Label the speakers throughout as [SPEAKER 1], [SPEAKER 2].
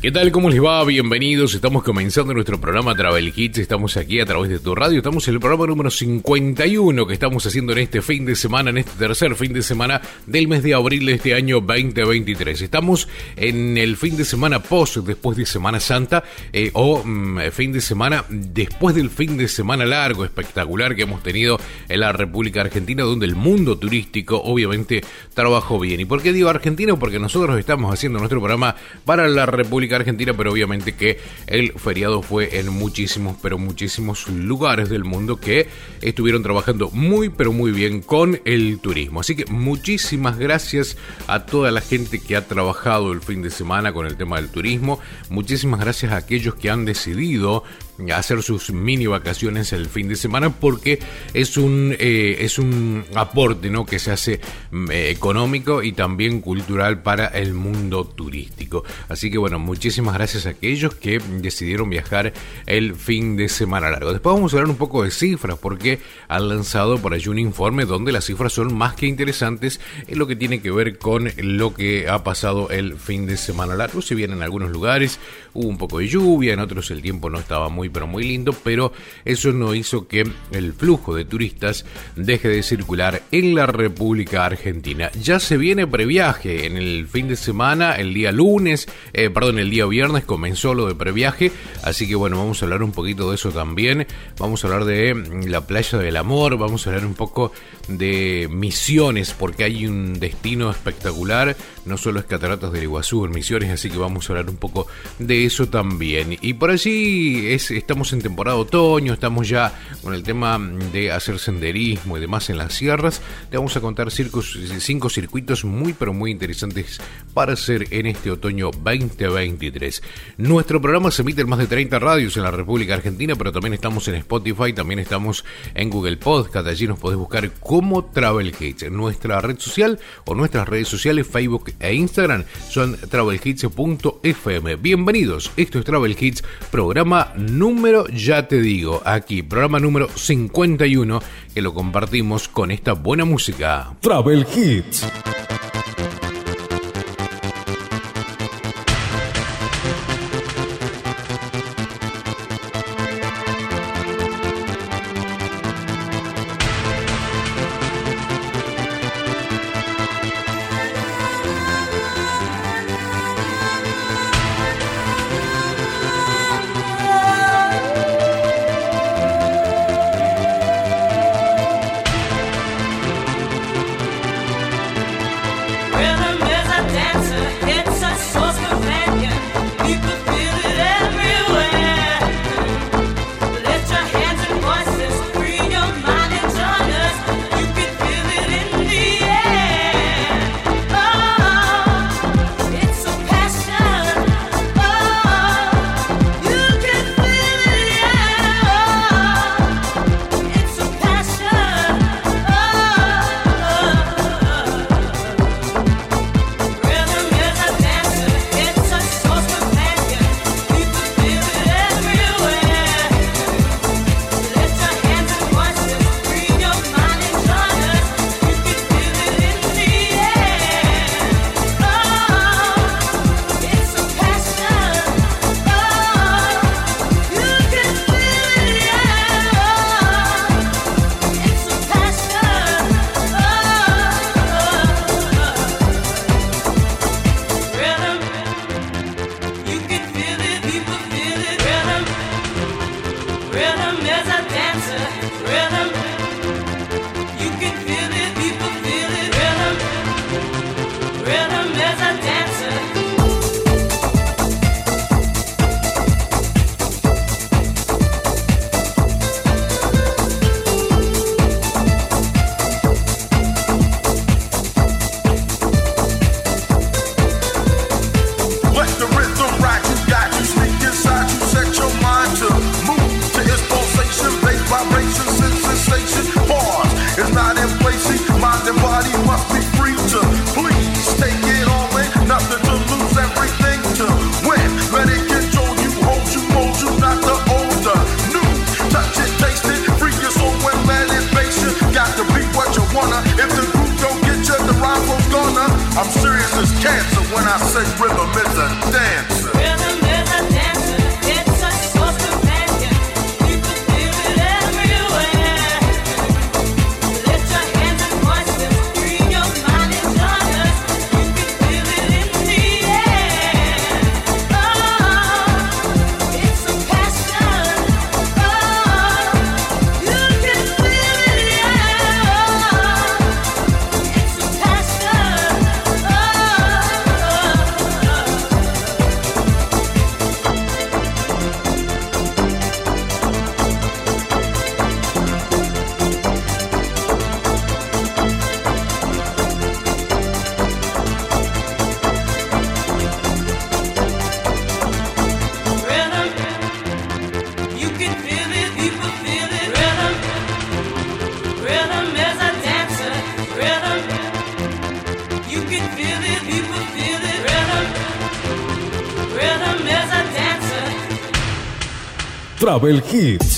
[SPEAKER 1] ¿Qué tal? ¿Cómo les va? Bienvenidos. Estamos comenzando nuestro programa Travel Hits. Estamos aquí a través de tu radio. Estamos en el programa número 51 que estamos haciendo en este fin de semana, en este tercer fin de semana del mes de abril de este año 2023. Estamos en el fin de semana post después de Semana Santa eh, o mm, fin de semana después del fin de semana largo, espectacular que hemos tenido en la República Argentina, donde el mundo turístico obviamente trabajó bien. ¿Y por qué digo Argentina? Porque nosotros estamos haciendo nuestro programa para la República Argentina, pero obviamente que el feriado fue en muchísimos, pero muchísimos lugares del mundo que estuvieron trabajando muy, pero muy bien con el turismo. Así que muchísimas gracias a toda la gente que ha trabajado el fin de semana con el tema del turismo. Muchísimas gracias a aquellos que han decidido hacer sus mini vacaciones el fin de semana porque es un eh, es un aporte ¿no? que se hace mm, eh, económico y también cultural para el mundo turístico. Así que bueno muchísimas gracias a aquellos que decidieron viajar el fin de semana largo. Después vamos a hablar un poco de cifras porque han lanzado por allí un informe donde las cifras son más que interesantes en lo que tiene que ver con lo que ha pasado el fin de semana largo. Si bien en algunos lugares hubo un poco de lluvia en otros el tiempo no estaba muy pero muy lindo, pero eso no hizo que el flujo de turistas deje de circular en la República Argentina. Ya se viene previaje en el fin de semana, el día lunes, eh, perdón, el día viernes comenzó lo de previaje, así que bueno, vamos a hablar un poquito de eso también, vamos a hablar de la playa del amor, vamos a hablar un poco de Misiones, porque hay un destino espectacular, no solo es Cataratas del Iguazú en Misiones, así que vamos a hablar un poco de eso también. Y por allí es, estamos en temporada otoño, estamos ya con el tema de hacer senderismo y demás en las sierras. Te vamos a contar cinco circuitos muy pero muy interesantes para hacer en este otoño 2023. Nuestro programa se emite en más de 30 radios en la República Argentina, pero también estamos en Spotify, también estamos en Google Podcast, allí nos podés buscar como Travel. Nuestra red social o nuestras redes sociales, Facebook e Instagram, son travelhits.fm. Bienvenidos, esto es Travel Hits, programa número, ya te digo, aquí, programa número 51, que lo compartimos con esta buena música.
[SPEAKER 2] Travel Hits.
[SPEAKER 3] Travel Hits.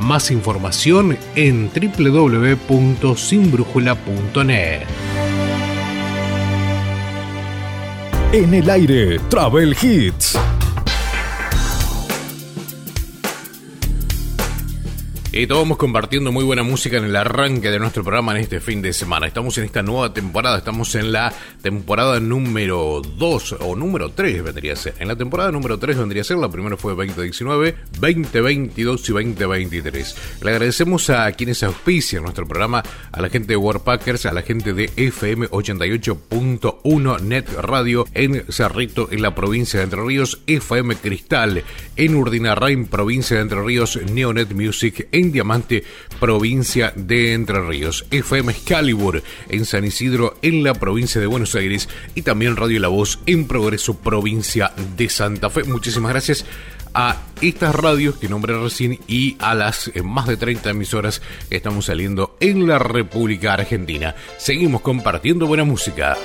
[SPEAKER 1] Más información en www.sinbrújula.net.
[SPEAKER 3] En el aire, Travel Hits.
[SPEAKER 4] Estábamos compartiendo muy buena música en el arranque de nuestro programa en este fin de semana. Estamos en esta nueva temporada, estamos en la temporada número 2 o número 3 vendría a ser. En la temporada número 3 vendría a ser, la primera fue 2019, 2022 y 2023. Le agradecemos a quienes auspician nuestro programa, a la gente de Warpackers, a la gente de FM 88.1 Net Radio en Cerrito, en la provincia de Entre Ríos, FM Cristal en Urdinarrain, provincia de Entre Ríos, Neonet Music en Diamante, provincia de Entre Ríos, FM Excalibur en San Isidro, en la provincia de Buenos Aires y también Radio La Voz en Progreso, provincia de Santa Fe. Muchísimas gracias a estas radios que nombré recién y a las eh, más de 30 emisoras que estamos saliendo en la República Argentina. Seguimos compartiendo buena música.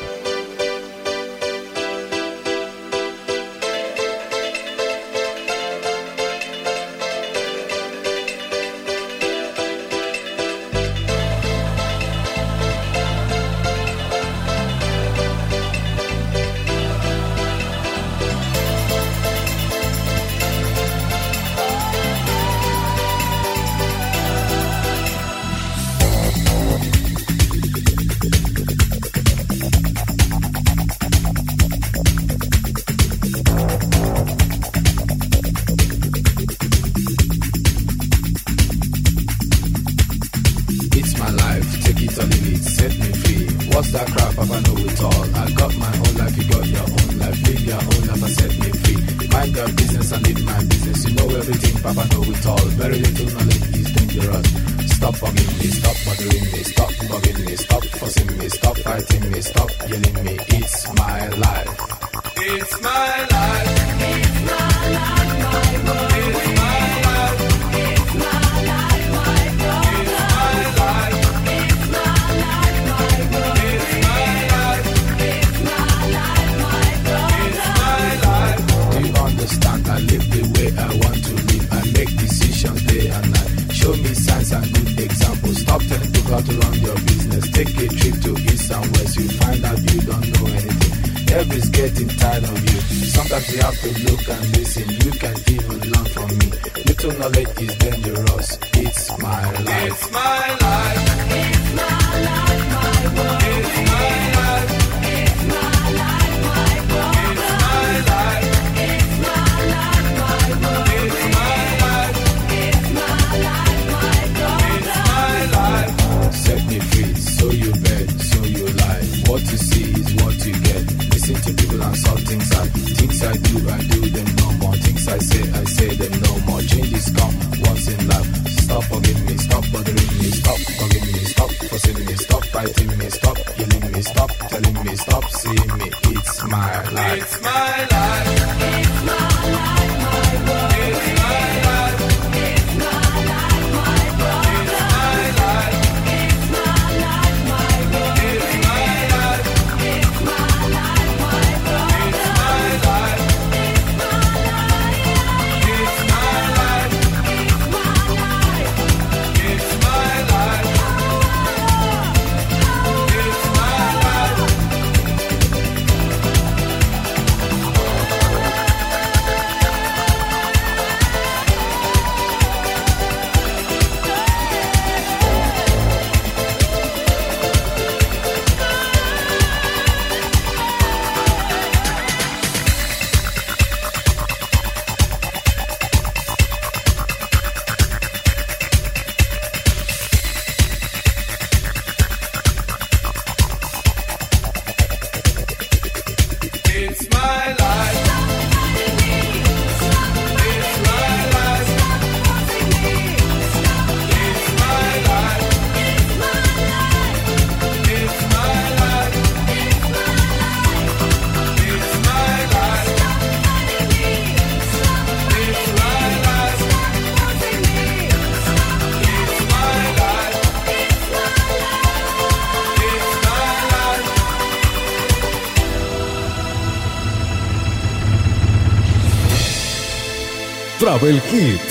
[SPEAKER 5] Travel Hits.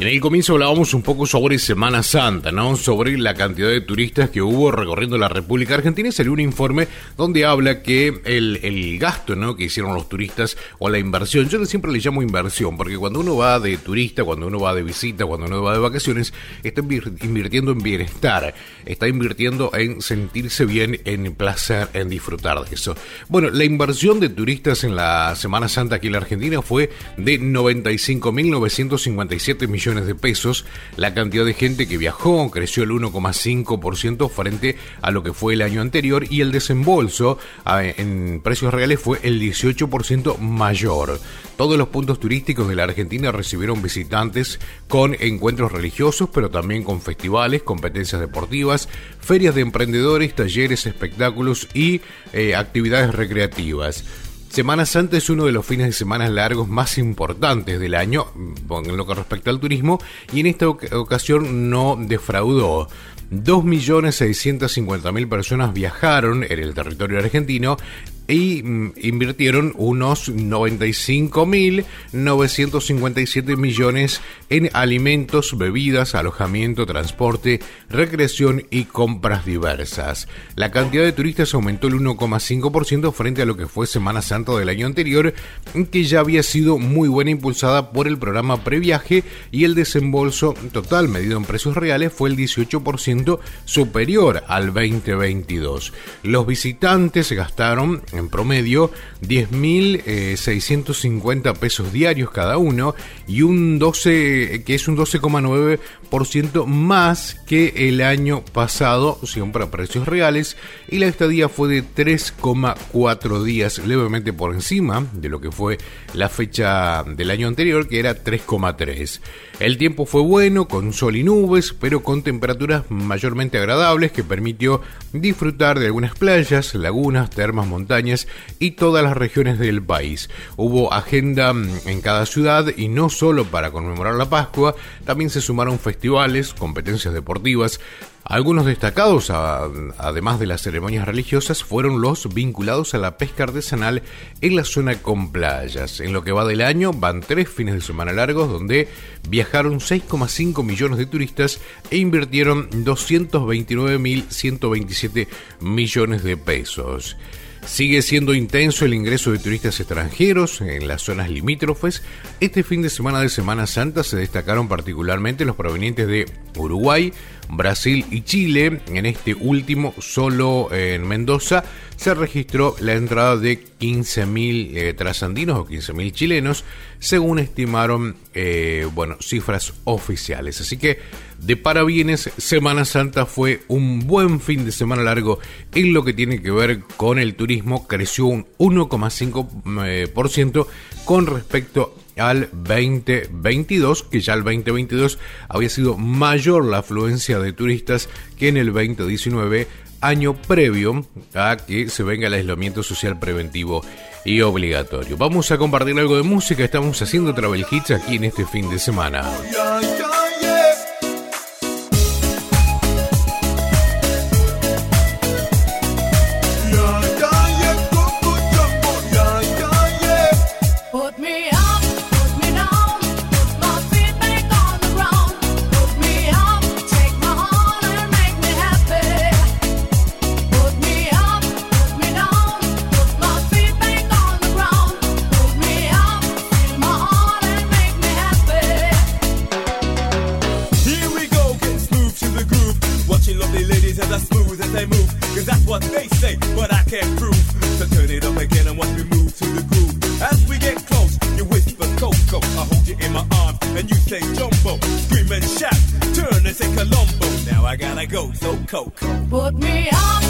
[SPEAKER 1] En el comienzo hablábamos un poco sobre Semana Santa, ¿no? Sobre la cantidad de turistas que hubo recorriendo la República Argentina y salió un informe donde habla que el, gasto, ¿no? Que hicieron los turistas o la inversión, yo siempre le llamo inversión, porque cuando uno va de turista, cuando uno va de visita, cuando uno va de vacaciones, está invirtiendo en bienestar, está invirtiendo en sentirse bien, en placer, en disfrutar de eso. Bueno, la inversión de turistas en la Semana Santa aquí en la Argentina fue de 95.957 millones de pesos. La cantidad de gente que viajó creció el 1,5% frente a lo que fue el año anterior y el desembolso en precios reales fue el 18% mayor. Todos los puntos turísticos de la Argentina recibieron visitantes con encuentros religiosos, pero también con festivales, competencias deportivas, ferias de emprendedores, talleres, espectáculos y eh, actividades recreativas. Semana Santa es uno de los fines de semana largos más importantes del año en lo que respecta al turismo y en esta ocasión no defraudó. 2.650.000 personas viajaron en el territorio argentino y mm, invirtieron unos 95.957 millones en alimentos, bebidas, alojamiento, transporte, recreación y compras diversas. La cantidad de turistas aumentó el 1,5% frente a lo que fue Semana Santa del año anterior, que ya había sido muy buena impulsada por el programa previaje y el desembolso total medido en precios reales fue el 18% superior al 2022. Los visitantes gastaron en promedio 10.650 pesos diarios cada uno y un 12, que es un 12,9% más que el año pasado, siempre a precios reales, y la estadía fue de 3,4 días, levemente por encima de lo que fue la fecha del año anterior, que era 3,3. El tiempo fue bueno, con sol y nubes, pero con temperaturas mayormente agradables que permitió disfrutar de algunas playas, lagunas, termas, montañas y todas las regiones del país. Hubo agenda mm, en cada ciudad y no solo para conmemorar la Pascua, también se sumaron festivales, competencias deportivas, algunos destacados, además de las ceremonias religiosas, fueron los vinculados a la pesca artesanal en la zona con playas. En lo que va del año van tres fines de semana largos donde viajaron 6,5 millones de turistas e invirtieron 229.127 millones de pesos. Sigue siendo intenso el ingreso de turistas extranjeros en las zonas limítrofes. Este fin de semana de Semana Santa se destacaron particularmente los provenientes de Uruguay, Brasil y Chile. En este último, solo en Mendoza, se registró la entrada de 15.000 eh, trasandinos o 15.000 chilenos, según estimaron eh, bueno, cifras oficiales. Así que de parabienes, Semana Santa fue un buen fin de semana largo en lo que tiene que ver con el turismo. Creció un 1,5% eh, con respecto al 2022, que ya el 2022 había sido mayor la afluencia de turistas que en el 2019, año previo a que se venga el aislamiento social preventivo y obligatorio. Vamos a compartir algo de música, estamos haciendo Travel Hits aquí en este fin de semana.
[SPEAKER 6] Coke.
[SPEAKER 3] Put me on.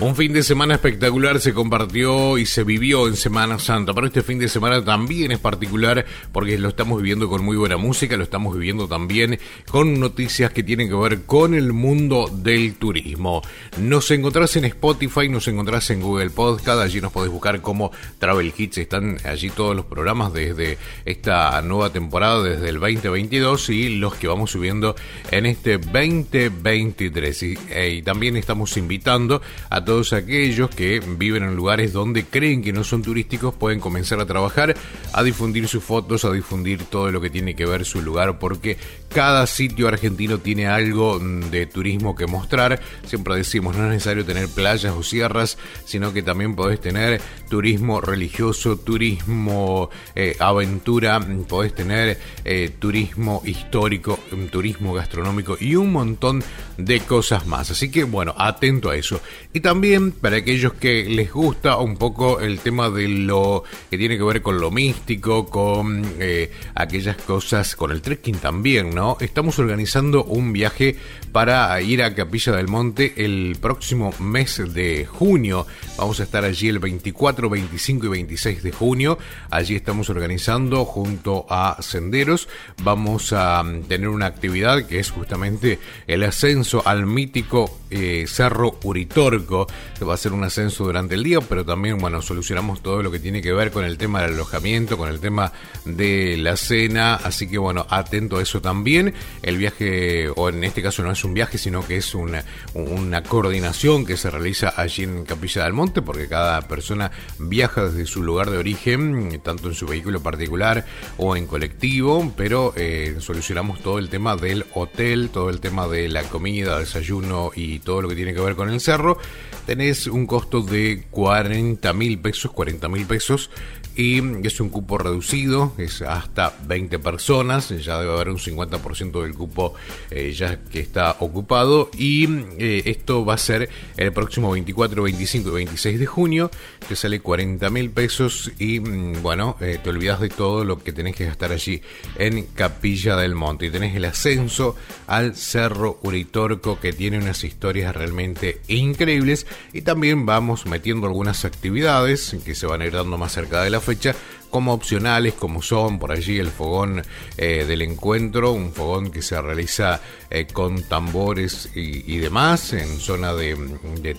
[SPEAKER 1] Un fin de semana espectacular se compartió y se vivió en Semana Santa, pero este fin de semana también es particular porque lo estamos viviendo con muy buena música, lo estamos viviendo también con noticias que tienen que ver con el mundo del turismo. Nos encontrás en Spotify, nos encontrás en Google Podcast, allí nos podés buscar como Travel Hits, están allí todos los programas desde esta nueva temporada, desde el 2022 y los que vamos subiendo en este 2023. Y, eh, y también estamos invitando a todos aquellos que viven en lugares donde creen que no son turísticos pueden comenzar a trabajar, a difundir sus fotos, a difundir todo lo que tiene que ver su lugar, porque cada sitio argentino tiene algo de turismo que mostrar. Siempre decimos, no es necesario tener playas o sierras, sino que también podés tener turismo religioso, turismo eh, aventura, podés tener eh, turismo histórico, turismo gastronómico y un montón de cosas más. Así que bueno, atento a eso. Y también también para aquellos que les gusta un poco el tema de lo que tiene que ver con lo místico, con eh, aquellas cosas, con el trekking también, ¿no? Estamos organizando un viaje para ir a Capilla del Monte el próximo mes de junio. Vamos a estar allí el 24, 25 y 26 de junio. Allí estamos organizando junto a Senderos. Vamos a mm, tener una actividad que es justamente el ascenso al mítico eh, Cerro Uritorco. Va a hacer un ascenso durante el día, pero también, bueno, solucionamos todo lo que tiene que ver con el tema del alojamiento, con el tema de la cena. Así que, bueno, atento a eso también. El viaje, o en este caso no es un viaje, sino que es una, una coordinación que se realiza allí en Capilla del Monte, porque cada persona viaja desde su lugar de origen, tanto en su vehículo particular o en colectivo, pero eh, solucionamos todo el tema del hotel, todo el tema de la comida, desayuno y todo lo que tiene que ver con el cerro. Tenés un costo de 40 mil pesos, 40 mil pesos y es un cupo reducido, es hasta 20 personas, ya debe haber un 50% del cupo eh, ya que está ocupado y eh, esto va a ser el próximo 24, 25 y 26 de junio, te sale 40 mil pesos y mm, bueno, eh, te olvidas de todo lo que tenés que gastar allí en Capilla del Monte. Y tenés el ascenso al Cerro Uritorco que tiene unas historias realmente increíbles. Y también vamos metiendo algunas actividades que se van a ir dando más cerca de la fecha como opcionales, como son por allí el fogón eh, del encuentro, un fogón que se realiza eh, con tambores y, demás en zona de,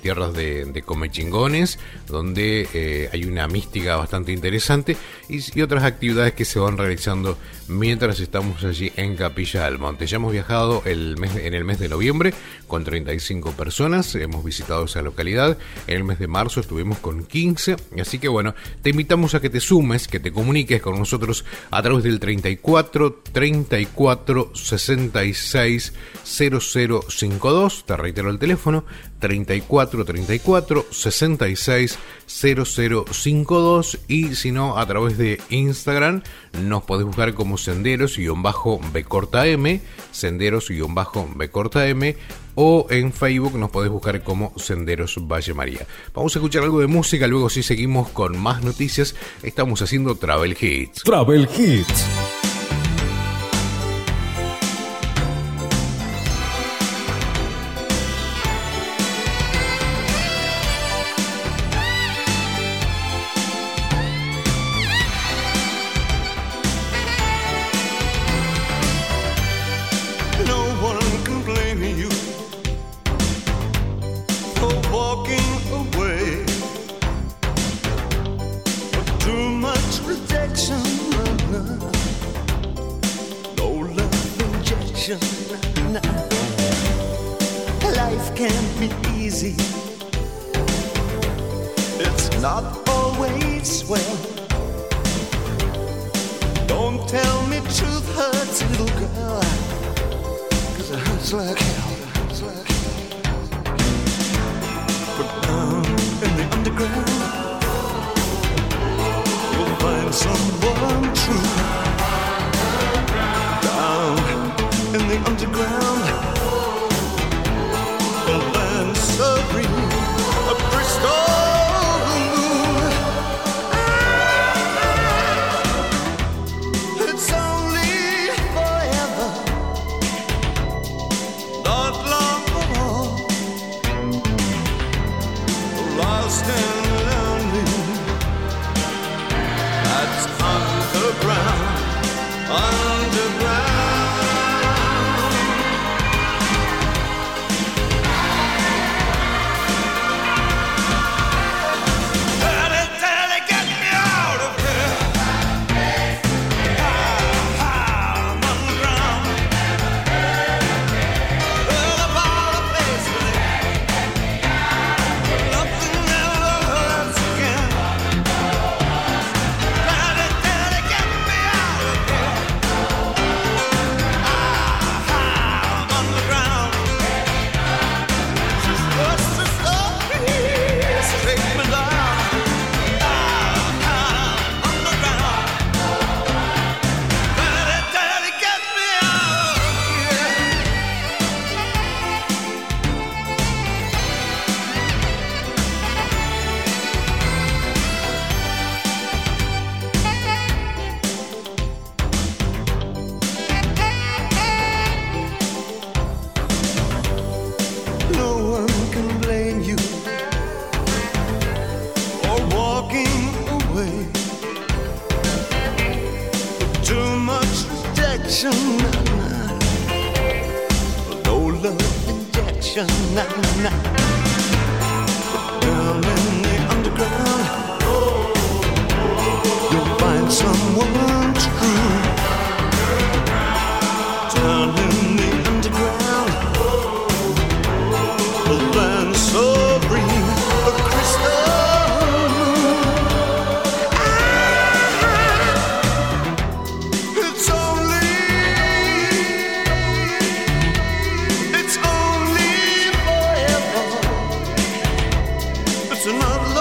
[SPEAKER 1] tierras de, comechingones, donde eh, hay una mística bastante interesante y, otras actividades que se van realizando mientras estamos allí en Capilla del Monte. Ya hemos viajado el mes, en el mes de noviembre con 35 personas, hemos visitado esa localidad, en el mes de marzo estuvimos con 15, así que bueno, te invitamos a que te sumes, que te comuniques con nosotros a través del 34 34 66 0052. Te reitero el teléfono 34 34 66 0052 y si no a través de Instagram nos podés buscar como senderos bajo B corta M, senderos bajo B corta M o en Facebook nos podés buscar como Senderos Valle María. Vamos a escuchar algo de música, luego si seguimos con más noticias, estamos haciendo Travel Hits.
[SPEAKER 2] Travel Hits.
[SPEAKER 7] of love.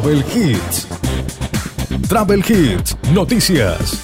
[SPEAKER 2] Travel Hits. Travel Hits, noticias.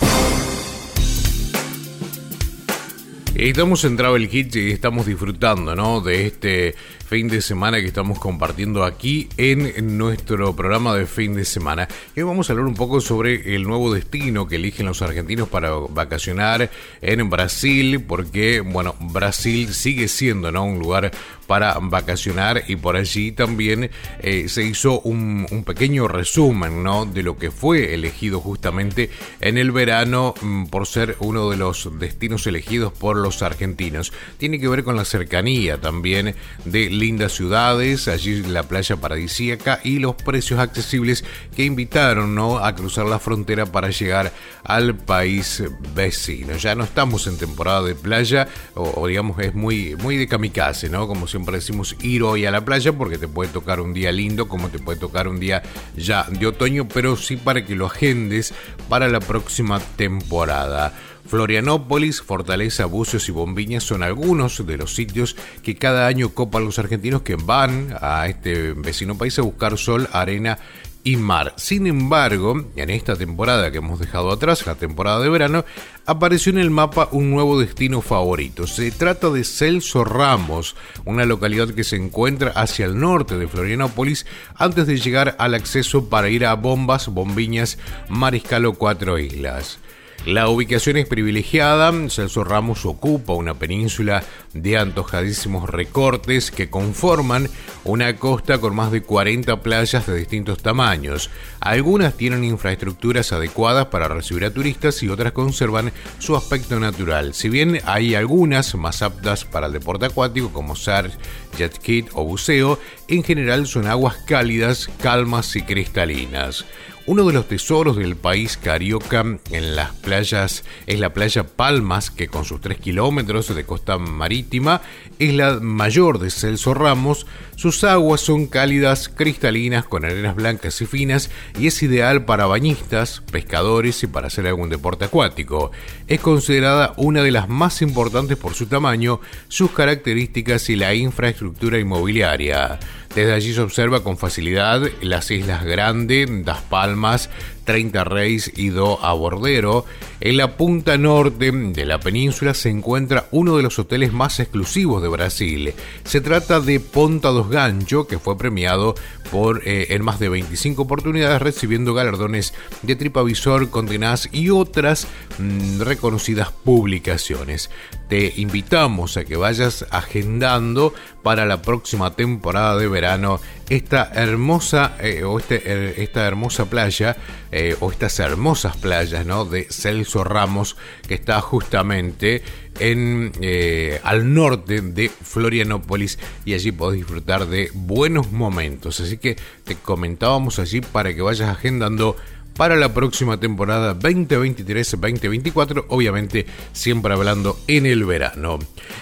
[SPEAKER 1] Estamos en Travel Hits y estamos disfrutando, ¿no? De este fin de semana que estamos compartiendo aquí en nuestro programa de fin de semana. Hoy vamos a hablar un poco sobre el nuevo destino que eligen los argentinos para vacacionar en Brasil, porque, bueno, Brasil sigue siendo, ¿no? Un lugar para vacacionar y por allí también eh, se hizo un, pequeño resumen ¿no? de lo que fue elegido justamente en el verano mm, por ser uno de los destinos elegidos por los argentinos. Tiene que ver con la cercanía también de lindas ciudades, allí la playa paradisíaca y los precios accesibles que invitaron ¿no? a cruzar la frontera para llegar al país vecino. Ya no estamos en temporada de playa o, digamos es muy, muy de kamikaze, ¿no? Como siempre decimos ir hoy a la playa porque te puede tocar un día lindo como te puede tocar un día ya de otoño, pero sí para que lo agendes para la próxima temporada. Florianópolis, Fortaleza, Bucios y Bombiñas son algunos de los sitios que cada año copan los argentinos que van a este vecino país a buscar sol, arena y mar. Sin embargo, en esta temporada que hemos dejado atrás, la temporada de verano, apareció en el mapa un nuevo destino favorito. Se trata de Celso Ramos, una localidad que se encuentra hacia el norte de Florianópolis antes de llegar al acceso para ir a Bombas, Bombiñas, Mariscal o Cuatro Islas. La ubicación es privilegiada, Celso Ramos ocupa una península de antojadísimos recortes que conforman una costa con más de 40 playas de distintos tamaños. Algunas tienen infraestructuras adecuadas para recibir a turistas y otras conservan su aspecto natural. Si bien hay algunas más aptas para el deporte acuático como surf, jet ski o buceo, en general son aguas cálidas, calmas y cristalinas. Uno de los tesoros del país carioca en las playas es la playa Palmas, que con sus 3 kilómetros de costa marítima es la mayor de Celso Ramos. Sus aguas son cálidas, cristalinas, con arenas blancas y finas y es ideal para bañistas, pescadores y para hacer algún deporte acuático. Es considerada una de las más importantes por su tamaño, sus características y la infraestructura inmobiliaria. Desde allí se observa con facilidad las Islas Grande, Das Palmas, 30 Reis y Do a Bordero. En la punta norte de la península se encuentra uno de los hoteles más exclusivos de Brasil. Se trata de Ponta dos Gancho, que fue premiado por, eh, en más de 25 oportunidades, recibiendo galardones de Tripavisor, Condenaz y otras mm, reconocidas publicaciones. Te invitamos a que vayas agendando para la próxima temporada de verano esta hermosa eh, o este, eh, esta hermosa playa eh, o estas hermosas playas ¿no? de Celso Ramos, que está justamente en, eh, al norte de Florianópolis y allí podés disfrutar de buenos momentos. Así que te comentábamos allí para que vayas agendando para la próxima temporada 2023-2024, obviamente siempre hablando en el verano.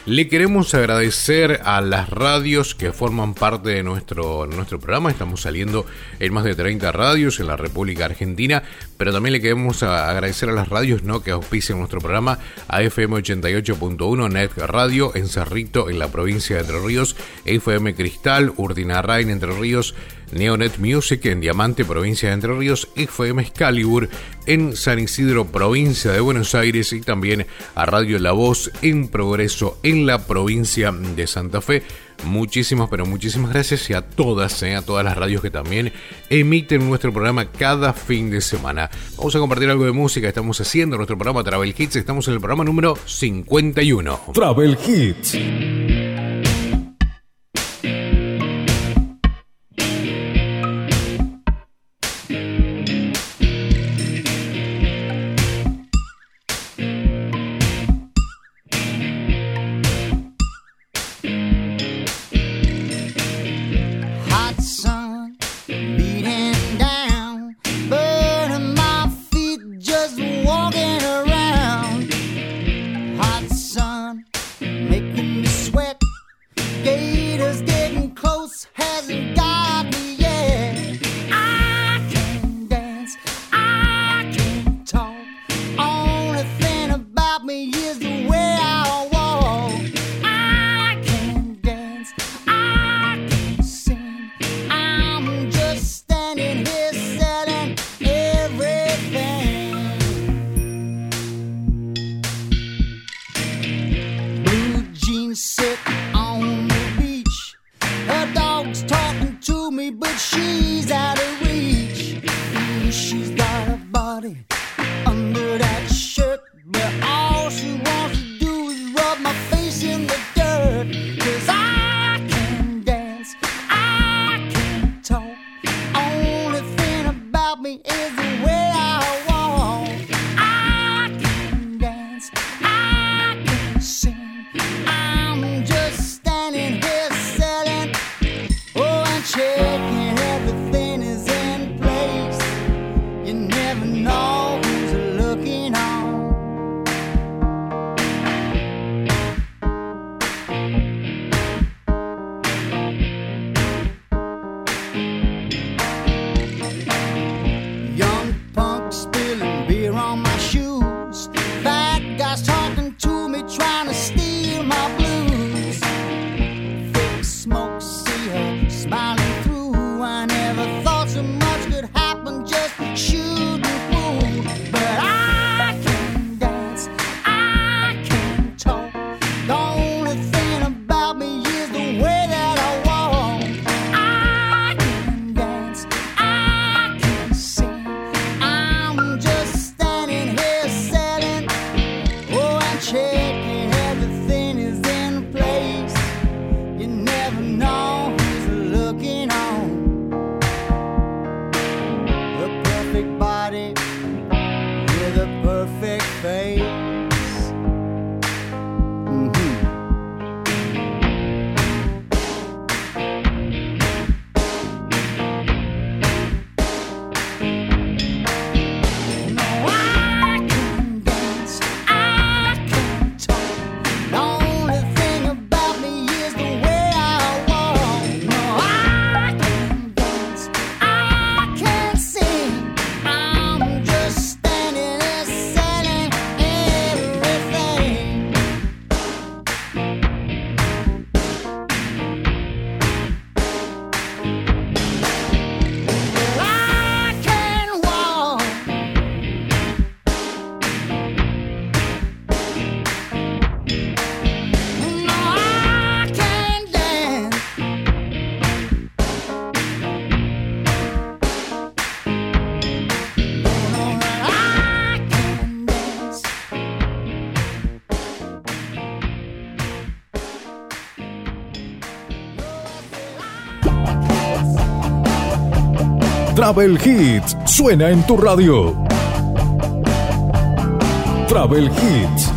[SPEAKER 1] Le queremos agradecer a las radios que forman parte de nuestro, nuestro programa, estamos saliendo en más de 30 radios en la República Argentina, pero también le queremos agradecer a las radios ¿no? que auspician nuestro programa, a FM 88.1 Net Radio en Cerrito, en la provincia de Entre Ríos, FM Cristal, Urdinarrain, Entre Ríos, Neonet Music en Diamante, provincia de Entre Ríos, FM Excalibur en San Isidro, provincia de Buenos Aires y también a Radio La Voz en Progreso en la provincia de Santa Fe. Muchísimas, pero muchísimas gracias y a todas, eh, a todas las radios que también emiten nuestro programa cada fin de semana. Vamos a compartir algo de música, estamos haciendo nuestro programa Travel Hits, estamos en el programa número 51.
[SPEAKER 2] Travel Hits.
[SPEAKER 8] Travel Hits suena en tu radio. Travel Hits.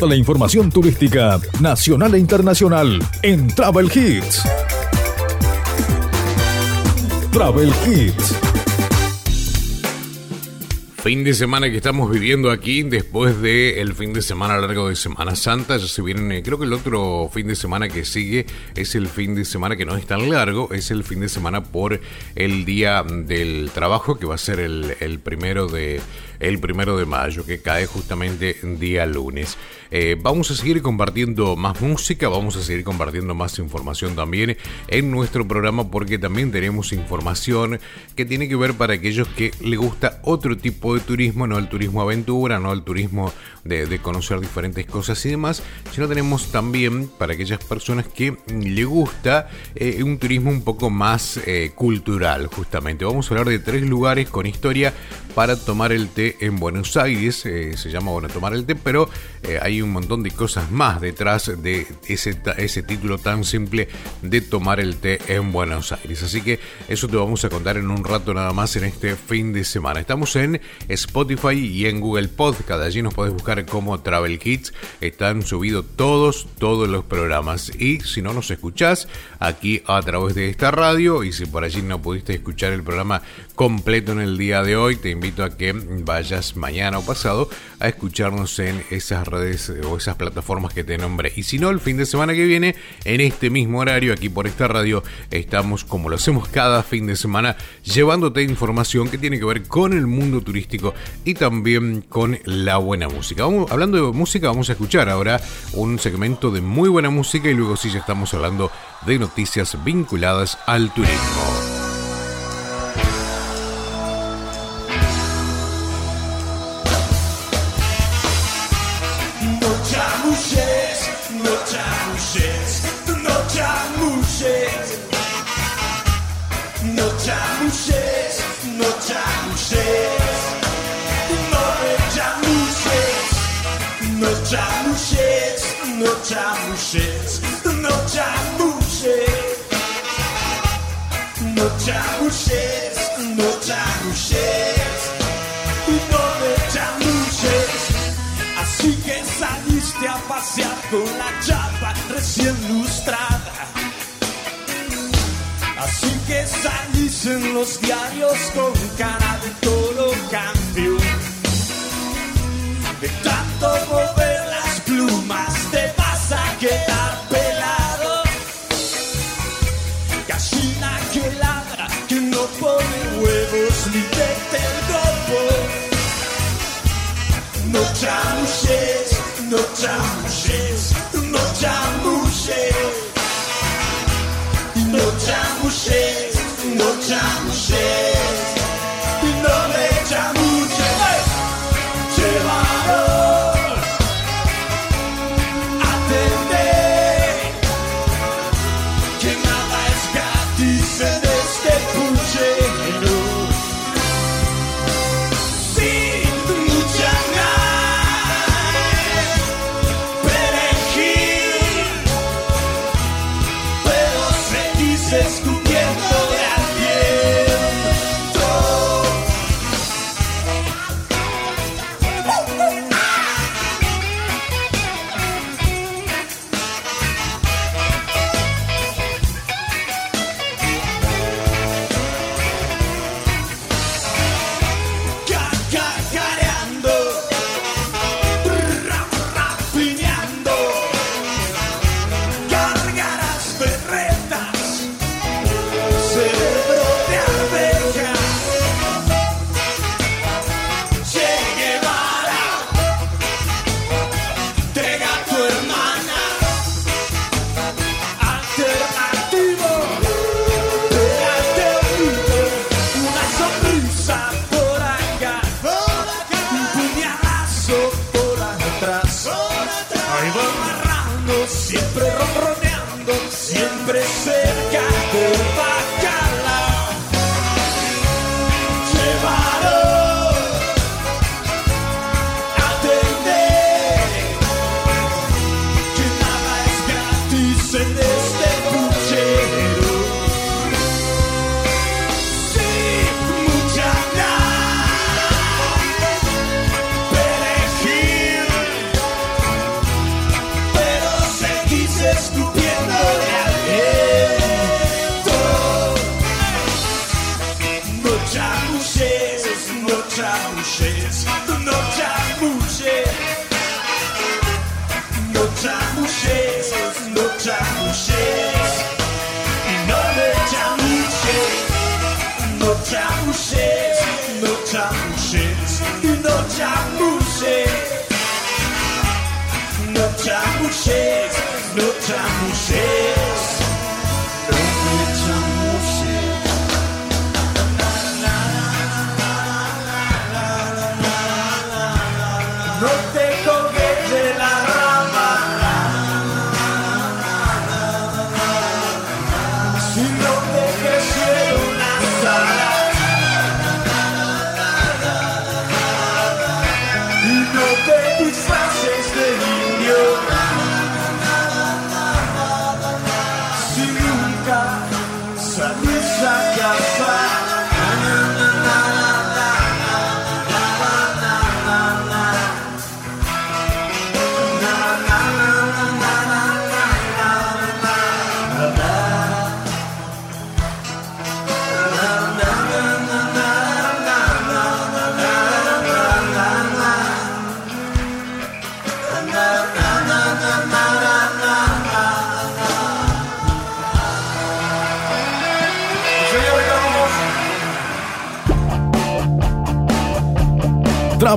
[SPEAKER 2] La información turística nacional e internacional en Travel Hits. Travel Hits.
[SPEAKER 1] Fin de semana que estamos viviendo aquí después del fin de semana largo de Semana Santa. Ya se viene, creo que el otro fin de semana que sigue es el fin de semana que no es tan largo, es el fin de semana por el día del trabajo que va a ser el, el primero de el primero de mayo, que cae justamente día lunes. Eh, vamos a seguir compartiendo más música, vamos a seguir compartiendo más información también en nuestro programa porque también tenemos información que tiene que ver para aquellos que le gusta otro tipo de turismo, no el turismo aventura, no el turismo de, conocer diferentes cosas y demás, sino tenemos también para aquellas personas que le gusta eh, un turismo un poco más eh, cultural, justamente. Vamos a hablar de tres lugares con historia para tomar el té en Buenos Aires. Se llama, bueno, tomar el té, pero hay un montón de cosas más detrás de ese, ese título tan simple de tomar el té en Buenos Aires. Así que eso te vamos a contar en un rato nada más en este fin de semana. Estamos en Spotify y en Google Podcast. Allí nos podés buscar como Travel Kids. Están subidos todos, todos los programas. Y si no nos escuchás aquí a través de esta radio y si por allí no pudiste escuchar el programa completo en el día de hoy, te invito a que vayas mañana o pasado a escucharnos en esas redes o esas plataformas que te nombré. Y si no, el fin de semana que viene, en este mismo horario, aquí por esta radio, estamos como lo hacemos cada fin de semana, llevándote información que tiene que ver con el mundo turístico y también con la buena música hablando de música, vamos a escuchar ahora un segmento de muy buena música y luego sí ya estamos hablando de noticias vinculadas al turismo.
[SPEAKER 9] Chamuchets, no chamuchets, no chamuchets, no chamuchets, no me chamuchets. Así que saliste a pasear con la chapa recién lustrada. Así que saliste en los diarios con cara de todo cambio. De tanto mover No chamuches, no chamuches, siempre ronroneando, siempre cerca de não mulher.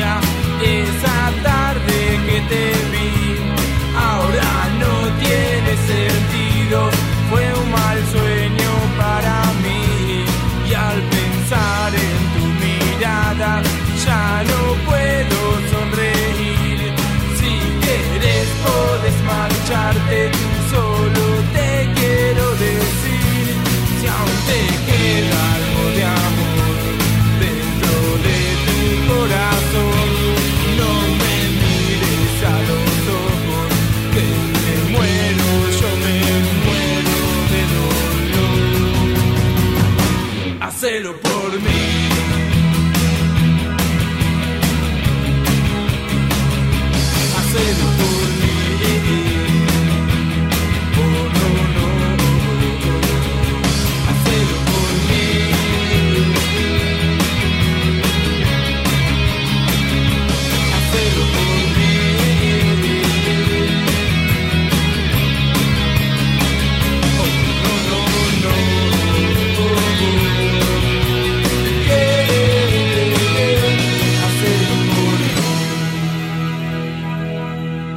[SPEAKER 10] esa tarde que te vi. Ahora no tiene sentido, fue un mal sueño para mí. Y al pensar en tu mirada, ya no puedo sonreír. Si quieres, puedes marcharte, solo te quiero decir si aún te quedas.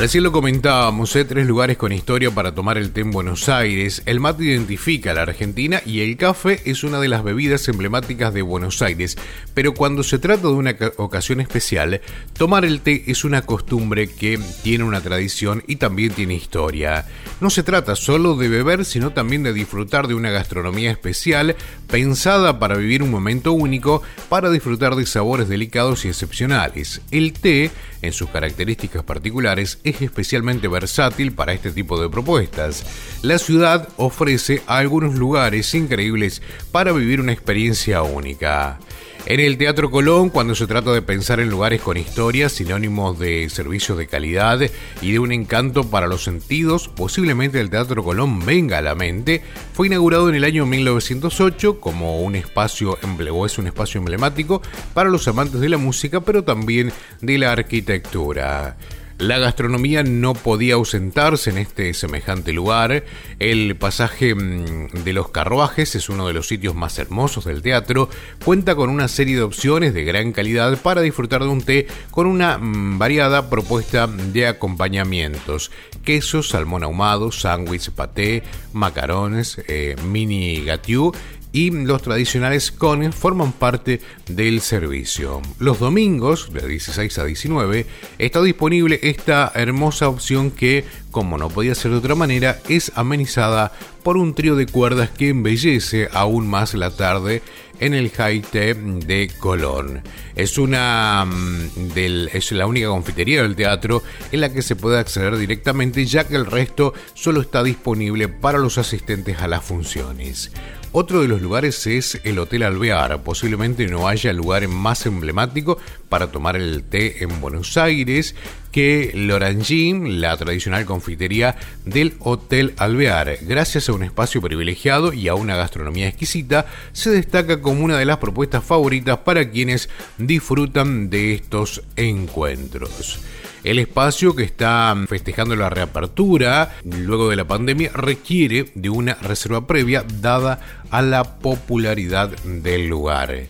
[SPEAKER 1] Recién lo comentábamos, ¿eh? tres lugares con historia para tomar el té en Buenos Aires. El mate identifica a la Argentina y el café es una de las bebidas emblemáticas de Buenos Aires. Pero cuando se trata de una ocasión especial, tomar el té es una costumbre que tiene una tradición y también tiene historia. No se trata solo de beber, sino también de disfrutar de una gastronomía especial pensada para vivir un momento único, para disfrutar de sabores delicados y excepcionales. El té, en sus características particulares, es especialmente versátil para este tipo de propuestas. La ciudad ofrece algunos lugares increíbles para vivir una experiencia única. En el Teatro Colón, cuando se trata de pensar en lugares con historias, sinónimos de servicios de calidad y de un encanto para los sentidos, posiblemente el Teatro Colón venga a la mente. Fue inaugurado en el año 1908 como un espacio, o es un espacio emblemático para los amantes de la música, pero también de la arquitectura. La gastronomía no podía ausentarse en este semejante lugar. El pasaje mm, de los carruajes es uno de los sitios más hermosos del teatro. Cuenta con una serie de opciones de gran calidad para disfrutar de un té con una mm, variada propuesta de acompañamientos. Quesos, salmón ahumado, sándwich, paté, macarones, eh, mini gatiou y los tradicionales cones forman parte del servicio. Los domingos, de 16 a 19, está disponible esta hermosa opción que, como no podía ser de otra manera, es amenizada por un trío de cuerdas que embellece aún más la tarde en el Haite de Colón. Es una mm, es la única confitería del teatro en la que se puede acceder directamente ya que el resto solo está disponible para los asistentes a las funciones. Otro de los lugares es el Hotel Alvear. Posiblemente no haya lugar más emblemático para tomar el té en Buenos Aires que L'Orangin, la tradicional confitería del Hotel Alvear. Gracias a un espacio privilegiado y a una gastronomía exquisita, se destaca como una de las propuestas favoritas para quienes disfrutan de estos encuentros. El espacio que está festejando la reapertura luego de la pandemia requiere de una reserva previa dada a la popularidad del lugar.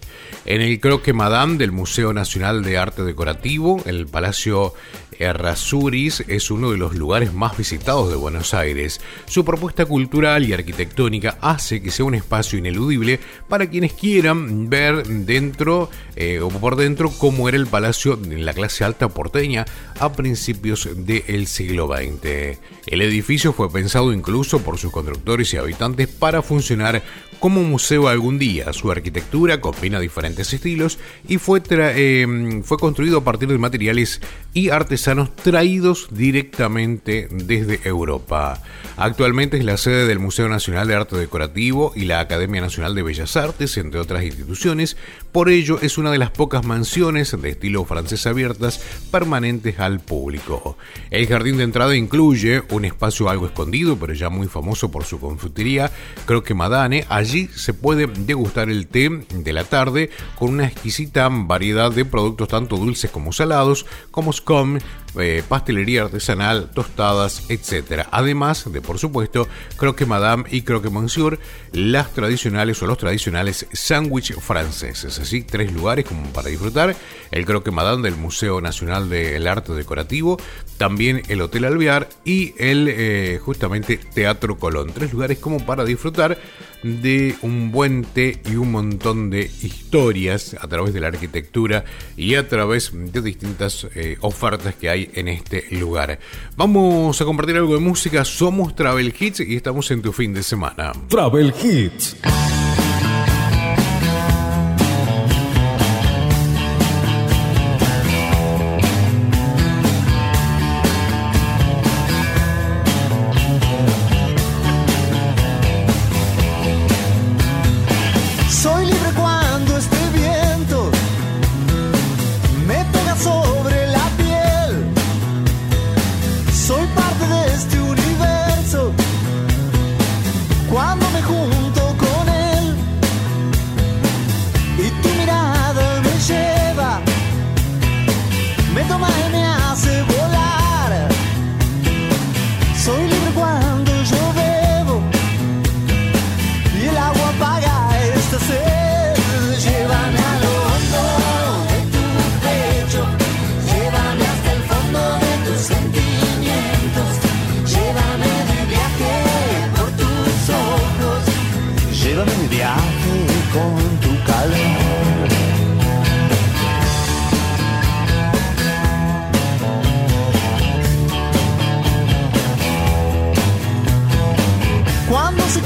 [SPEAKER 1] En el Croque Madame del Museo Nacional de Arte Decorativo, el Palacio Errázuriz es uno de los lugares más visitados de Buenos Aires. Su propuesta cultural y arquitectónica hace que sea un espacio ineludible para quienes quieran ver dentro eh, o por dentro cómo era el palacio en la clase alta porteña a principios del siglo XX. El edificio fue pensado incluso por sus constructores y habitantes para funcionar como museo algún día. Su arquitectura combina diferentes estilos y fue, eh, fue construido a partir de materiales y artesanos traídos directamente desde Europa. Actualmente es la sede del Museo Nacional de Arte Decorativo y la Academia Nacional de Bellas Artes, entre otras instituciones. Por ello es una de las pocas mansiones de estilo francés abiertas permanentes al público. El jardín de entrada incluye un espacio algo escondido, pero ya muy famoso por su confitería, Croque Madane. Allí se puede degustar el té de la tarde con una exquisita variedad de productos tanto dulces como salados, como scone, eh, pastelería artesanal, tostadas, etc. Además de, por supuesto, croque madame y croque monsieur, las tradicionales o los tradicionales sándwiches franceses. Así, tres lugares como para disfrutar. El croque madame del Museo Nacional del Arte Decorativo, también el Hotel Alvear y el eh, justamente Teatro Colón. Tres lugares como para disfrutar de un buen té y un montón de historias a través de la arquitectura y a través de distintas eh, ofertas que hay en este lugar. Vamos a compartir algo de música. Somos Travel Hits y estamos en tu fin de semana.
[SPEAKER 2] Travel Hits.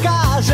[SPEAKER 11] casa.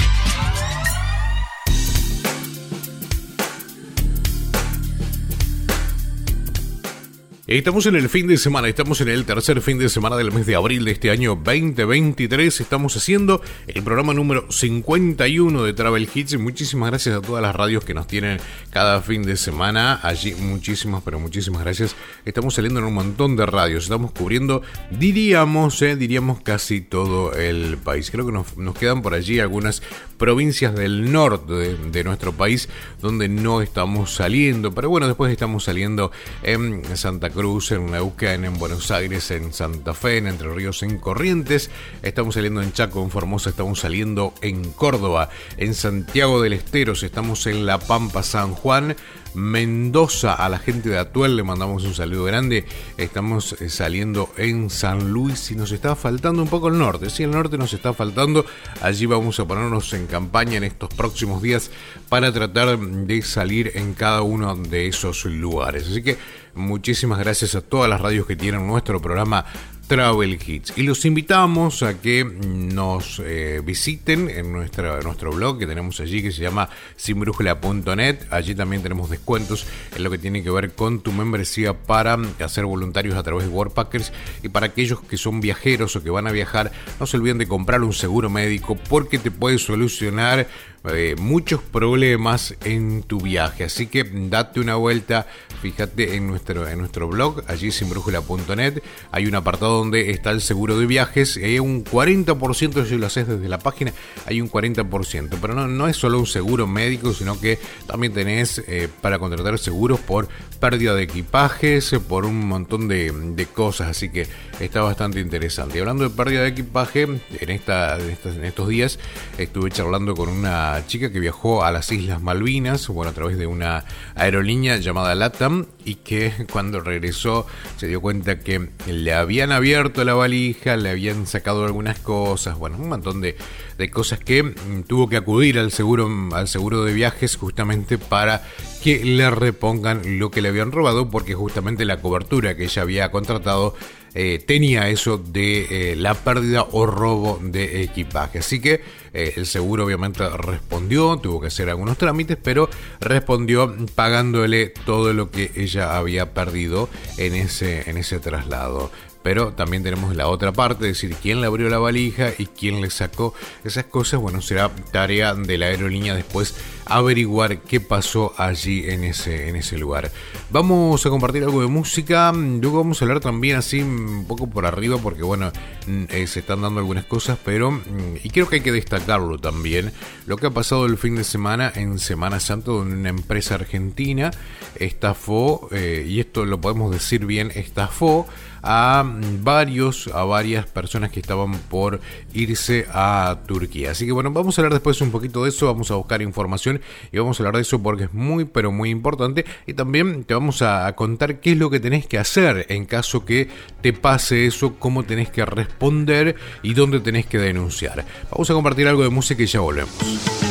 [SPEAKER 1] Estamos en el fin de semana, estamos en el tercer fin de semana del mes de abril de este año 2023. Estamos haciendo el programa número 51 de Travel Hits. Muchísimas gracias a todas las radios que nos tienen cada fin de semana. Allí, muchísimas, pero muchísimas gracias. Estamos saliendo en un montón de radios. Estamos cubriendo, diríamos, eh, diríamos casi todo el país. Creo que nos, nos quedan por allí algunas provincias del norte de, de nuestro país donde no estamos saliendo. Pero bueno, después estamos saliendo en Santa Cruz en Neuquén, en Buenos Aires, en Santa Fe, en Entre Ríos, en Corrientes. Estamos saliendo en Chaco, en Formosa, estamos saliendo en Córdoba, en Santiago del Estero, estamos en La Pampa, San Juan. Mendoza, a la gente de Atuel le mandamos un saludo grande. Estamos eh, saliendo en San Luis y nos está faltando un poco el norte. Si el norte nos está faltando, allí vamos a ponernos en campaña en estos próximos días para tratar de salir en cada uno de esos lugares. Así que muchísimas gracias a todas las radios que tienen nuestro programa Travel Hits. Y los invitamos a que nos eh, visiten en nuestra, nuestro blog que tenemos allí que se llama sinbrújula.net. Allí también tenemos descuentos en lo que tiene que ver con tu membresía para hacer voluntarios a través de Worldpackers. Y para aquellos que son viajeros o que van a viajar, no se olviden de comprar un seguro médico porque te puede solucionar eh, muchos problemas en tu viaje. Así que date una vuelta, fíjate en nuestro, en nuestro blog, allí sinbrújula.net, hay un apartado donde está el seguro de viajes, hay un 40%, si lo haces desde la página, hay un 40%, pero no, no es solo un seguro médico, sino que también tenés eh, para contratar seguros por pérdida de equipajes, por un montón de, de, cosas, así que está bastante interesante. Y hablando de pérdida de equipaje, en, esta, en estos días estuve charlando con una chica que viajó a las Islas Malvinas, bueno, a través de una aerolínea llamada LATAM, y que cuando regresó se dio cuenta que le habían abierto la valija, le habían sacado algunas cosas, bueno, un montón de, de cosas que tuvo que acudir al seguro, al seguro de viajes justamente para que le repongan lo que le habían robado, porque justamente la cobertura que ella había contratado eh, tenía eso de eh, la pérdida o robo de equipaje. Así que eh, el seguro obviamente respondió, tuvo que hacer algunos trámites, pero respondió pagándole todo lo que ella había perdido en ese, en ese traslado. Pero también tenemos la otra parte, es decir, quién le abrió la valija y quién le sacó esas cosas. Bueno, será tarea de la aerolínea después averiguar qué pasó allí en ese, en ese lugar. Vamos a compartir algo de música. Luego vamos a hablar también así un poco por arriba, porque bueno, eh, se están dando algunas cosas, pero. Y creo que hay que destacarlo también. Lo que ha pasado el fin de semana en Semana Santa, donde una empresa argentina estafó, eh, y esto lo podemos decir bien, estafó a varios, a varias personas que estaban por irse a Turquía. Así que bueno, vamos a hablar después un poquito de eso, vamos a buscar información y vamos a hablar de eso porque es muy pero muy importante y también te vamos a contar qué es lo que tenés que hacer en caso que te pase eso, cómo tenés que responder y dónde tenés que denunciar. Vamos a compartir algo de música y ya volvemos.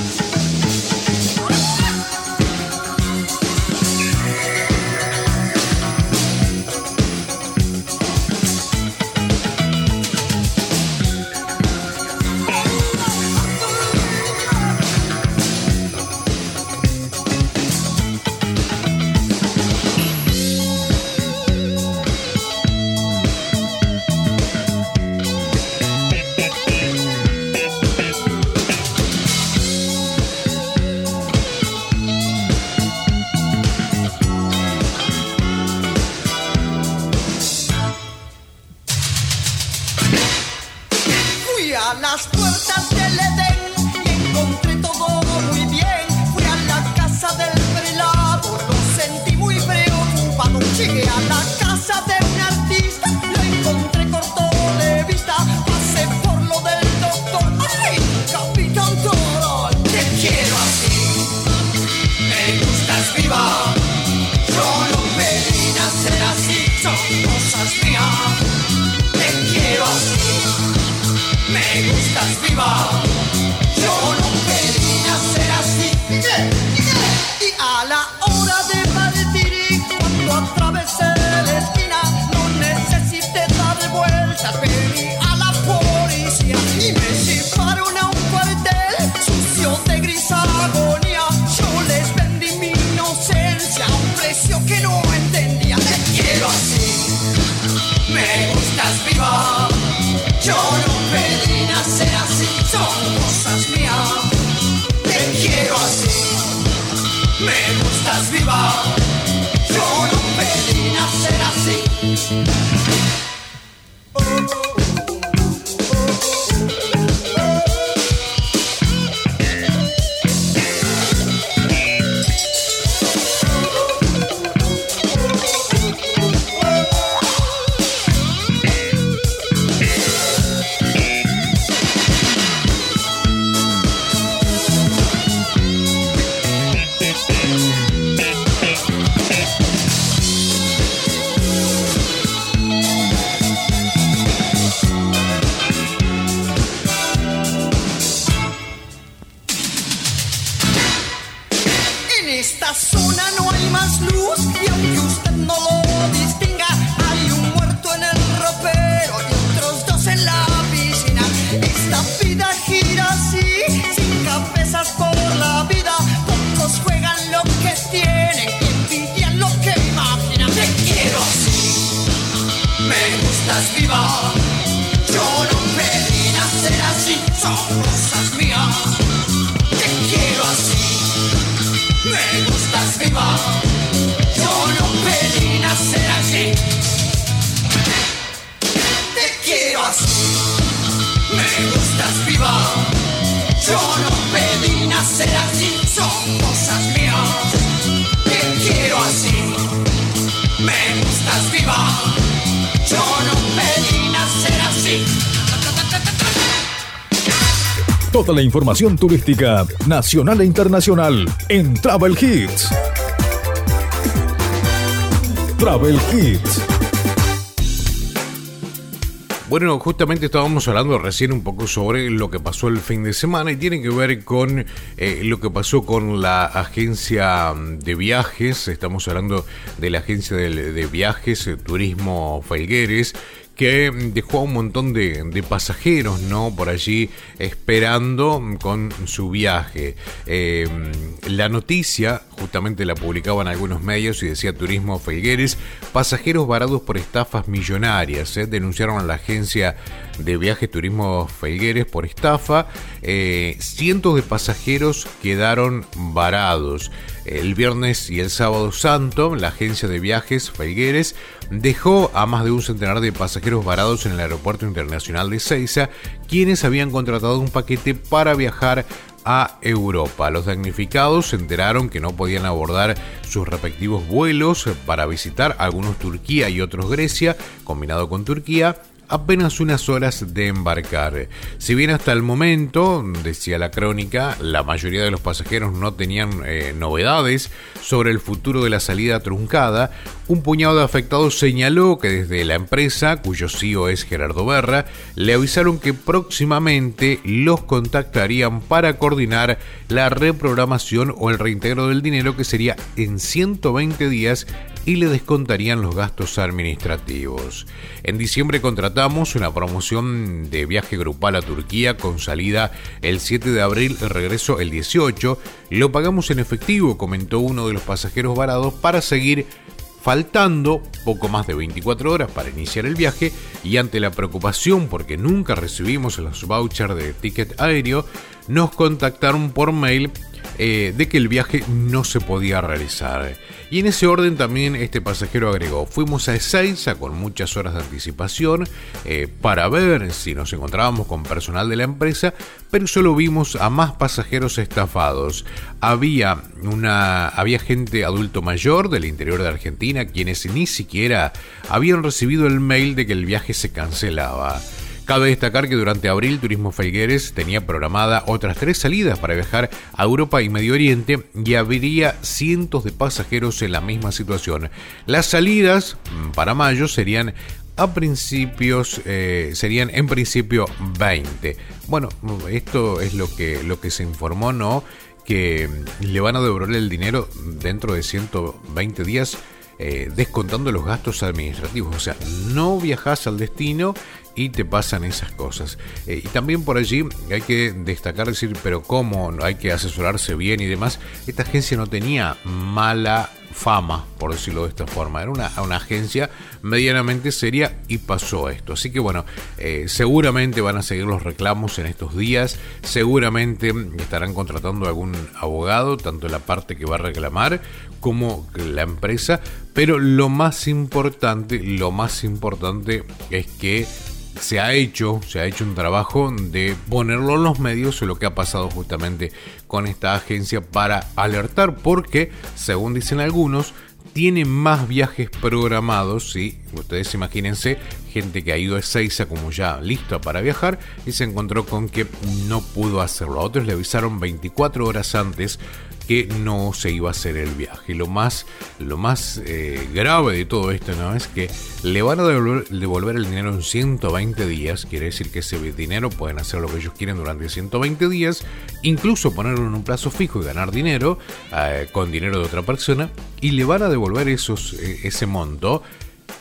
[SPEAKER 2] Toda la información turística nacional e internacional en Travel Hits. Travel Hits.
[SPEAKER 1] Bueno, justamente estábamos hablando recién un poco sobre lo que pasó el fin de semana y tiene que ver con eh, lo que pasó con la agencia de viajes. Estamos hablando de la agencia de, de viajes, eh, Turismo Felgueres, que dejó a un montón de, pasajeros, ¿no? Por allí esperando con su viaje. Eh, la noticia justamente la publicaban algunos medios y decía Turismo Felgueres, pasajeros varados por estafas millonarias. ¿eh? Denunciaron a la agencia de viajes Turismo Felgueres por estafa. Eh, cientos de pasajeros quedaron varados. El viernes y el sábado santo, la agencia de viajes Felgueres dejó a más de un centenar de pasajeros varados en el aeropuerto internacional de Ceiza, quienes habían contratado un paquete para viajar a Europa. Los damnificados se enteraron que no podían abordar sus respectivos vuelos para visitar algunos Turquía y otros Grecia, combinado con Turquía, apenas unas horas de embarcar. Si bien hasta el momento, decía la crónica, la mayoría de los pasajeros no tenían eh, novedades sobre el futuro de la salida truncada, un puñado de afectados señaló que desde la empresa, cuyo CEO es Gerardo Berra, le avisaron que próximamente los contactarían para coordinar la reprogramación o el reintegro del dinero que sería en 120 días y le descontarían los gastos administrativos. En diciembre contratamos una promoción de viaje grupal a Turquía con salida el 7 de abril regreso el 18. Lo pagamos en efectivo, comentó uno de los pasajeros varados, para seguir faltando poco más de 24 horas para iniciar el viaje y ante la preocupación porque nunca recibimos los vouchers de ticket aéreo, nos contactaron por mail eh, de que el viaje no se podía realizar. Y en ese orden también este pasajero agregó, fuimos a Ezeiza con muchas horas de anticipación eh, para ver si nos encontrábamos con personal de la empresa, pero solo vimos a más pasajeros estafados. Había, una, había gente adulto mayor del interior de Argentina quienes ni siquiera habían recibido el mail de que el viaje se cancelaba. Cabe destacar que durante abril Turismo Felgueres tenía programada otras tres salidas para viajar a Europa y Medio Oriente y habría cientos de pasajeros en la misma situación. Las salidas mm, para mayo serían a principios eh, serían en principio 20. Bueno, esto es lo que lo que se informó, ¿no? Que le van a devolver el dinero dentro de 120 días. Eh, descontando los gastos administrativos. O sea, no viajas al destino y te pasan esas cosas. Eh, y también por allí hay que destacar, decir, pero cómo hay que asesorarse bien y demás. Esta agencia no tenía mala fama, por decirlo de esta forma. Era una, una agencia medianamente seria y pasó esto. Así que bueno, eh, seguramente van a seguir los reclamos en estos días, seguramente estarán contratando algún abogado, tanto la parte que va a reclamar como la empresa, pero lo más importante, lo más importante es que se ha hecho, se ha hecho un trabajo de ponerlo en los medios lo que ha pasado justamente con esta agencia para alertar porque, según dicen algunos, tiene más viajes programados, ¿sí? Ustedes imagínense, gente que ha ido a Ezeiza como ya listo para viajar y se encontró con que no pudo hacerlo. A otros le avisaron 24 horas antes que no se iba a hacer el viaje. Lo más, lo más eh, grave de todo esto es que le van a devolver, el dinero en 120 días. Quiere decir que ese dinero pueden hacer lo que ellos quieren durante 120 días, incluso ponerlo en un plazo fijo y ganar dinero eh, con dinero de otra persona. Y le van a devolver eh, ese monto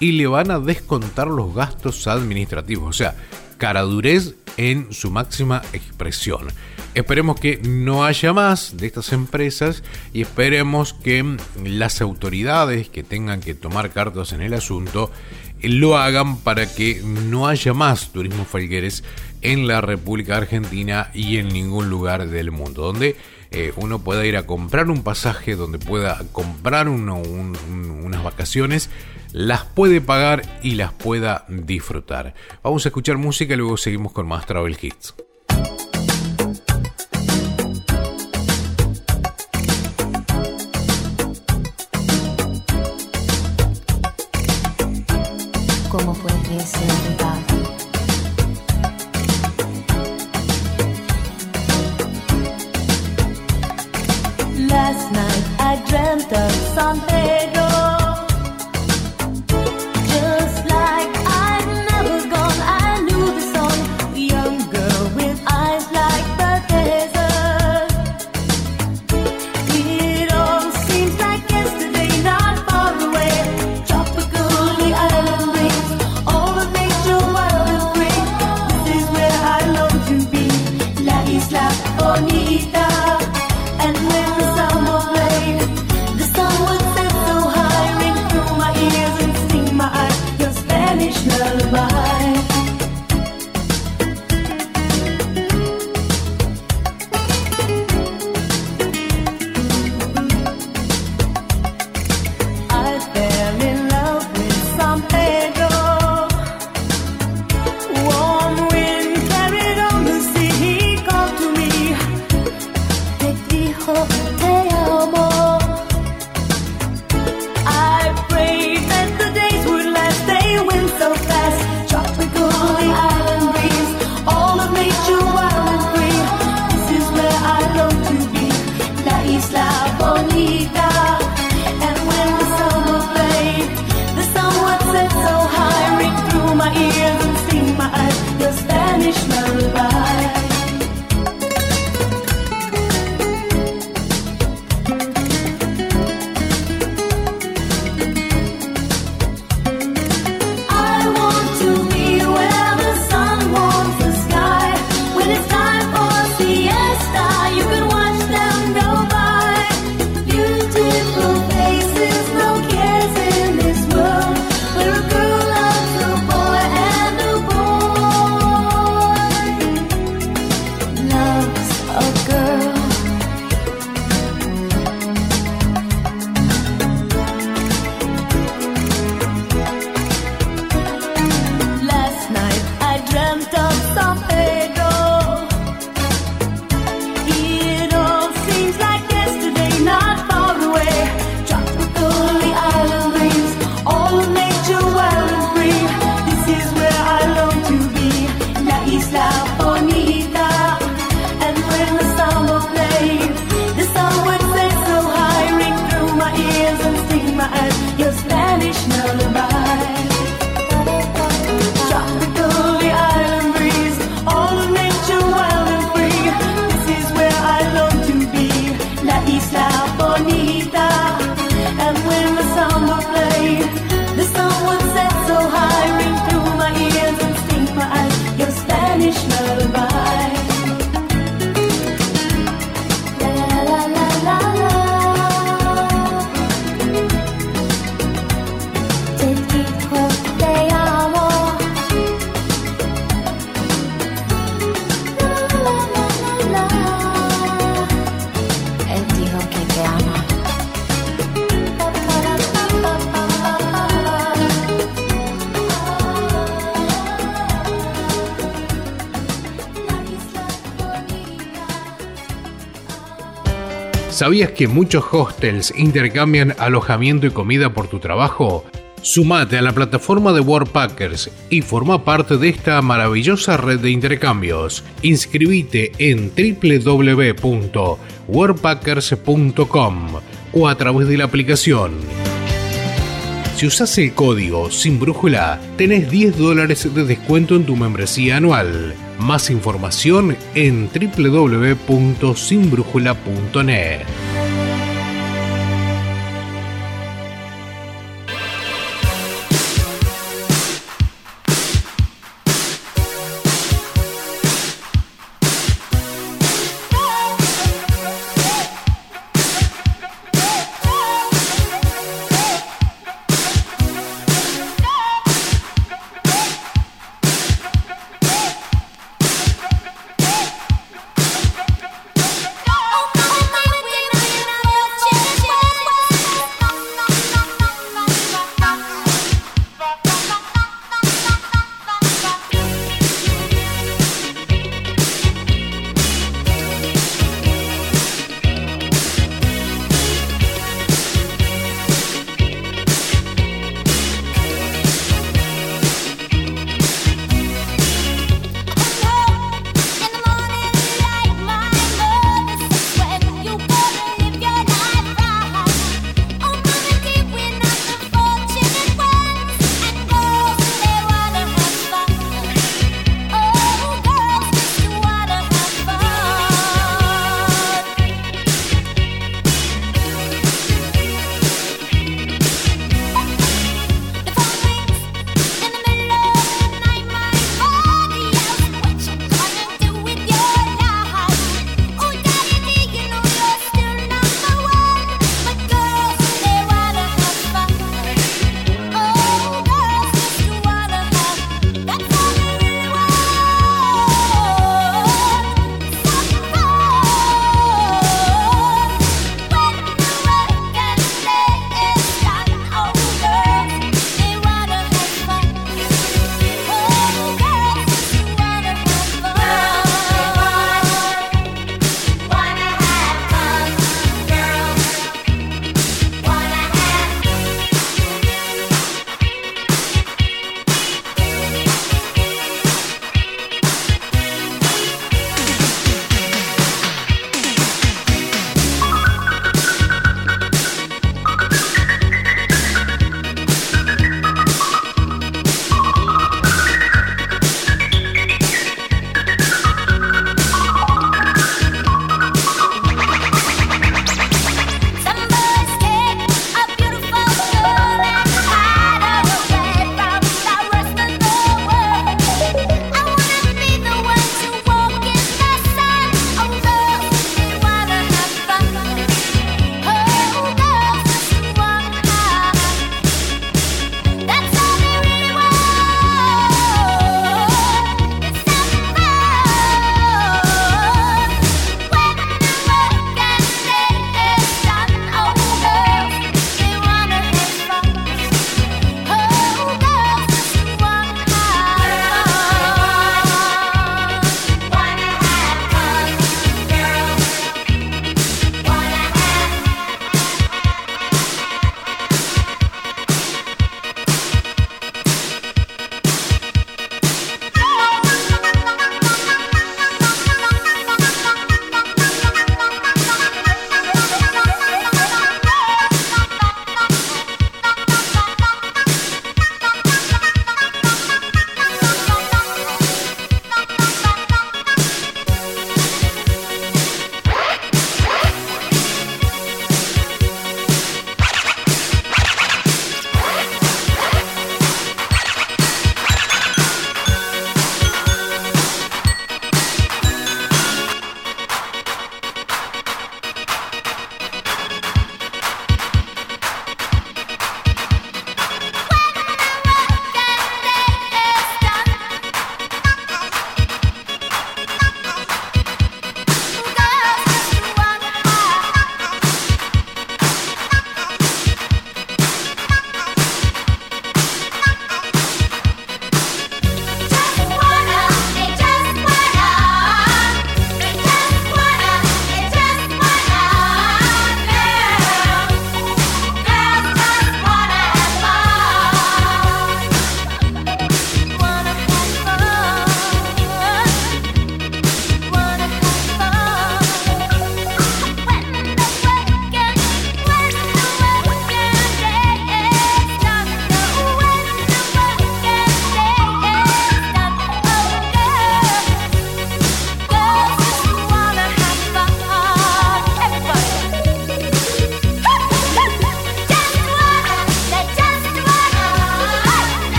[SPEAKER 1] y le van a descontar los gastos administrativos. O sea, caradurez en su máxima expresión. Esperemos que no haya más de estas empresas y esperemos que las autoridades que tengan que tomar cartas en el asunto lo hagan para que no haya más turismo falgueres en la República Argentina y en ningún lugar del mundo, donde eh, uno pueda ir a comprar un pasaje, donde pueda comprar unas vacaciones, las puede pagar y las pueda disfrutar. Vamos a escuchar música y luego seguimos con más Travel Hits.
[SPEAKER 3] Bonita.
[SPEAKER 1] ¿Sabías que muchos hostels intercambian alojamiento y comida por tu trabajo? Sumate a la plataforma de Worldpackers y forma parte de esta maravillosa red de intercambios. Inscribite en www.worldpackers.com o a través de la aplicación. Si usas el código sin brújula, tenés 10 dólares de descuento en tu membresía anual. Más información en www.sinbrújula.net.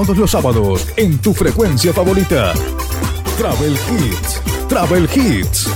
[SPEAKER 2] todos los sábados en tu frecuencia favorita. Travel Hits. Travel Hits.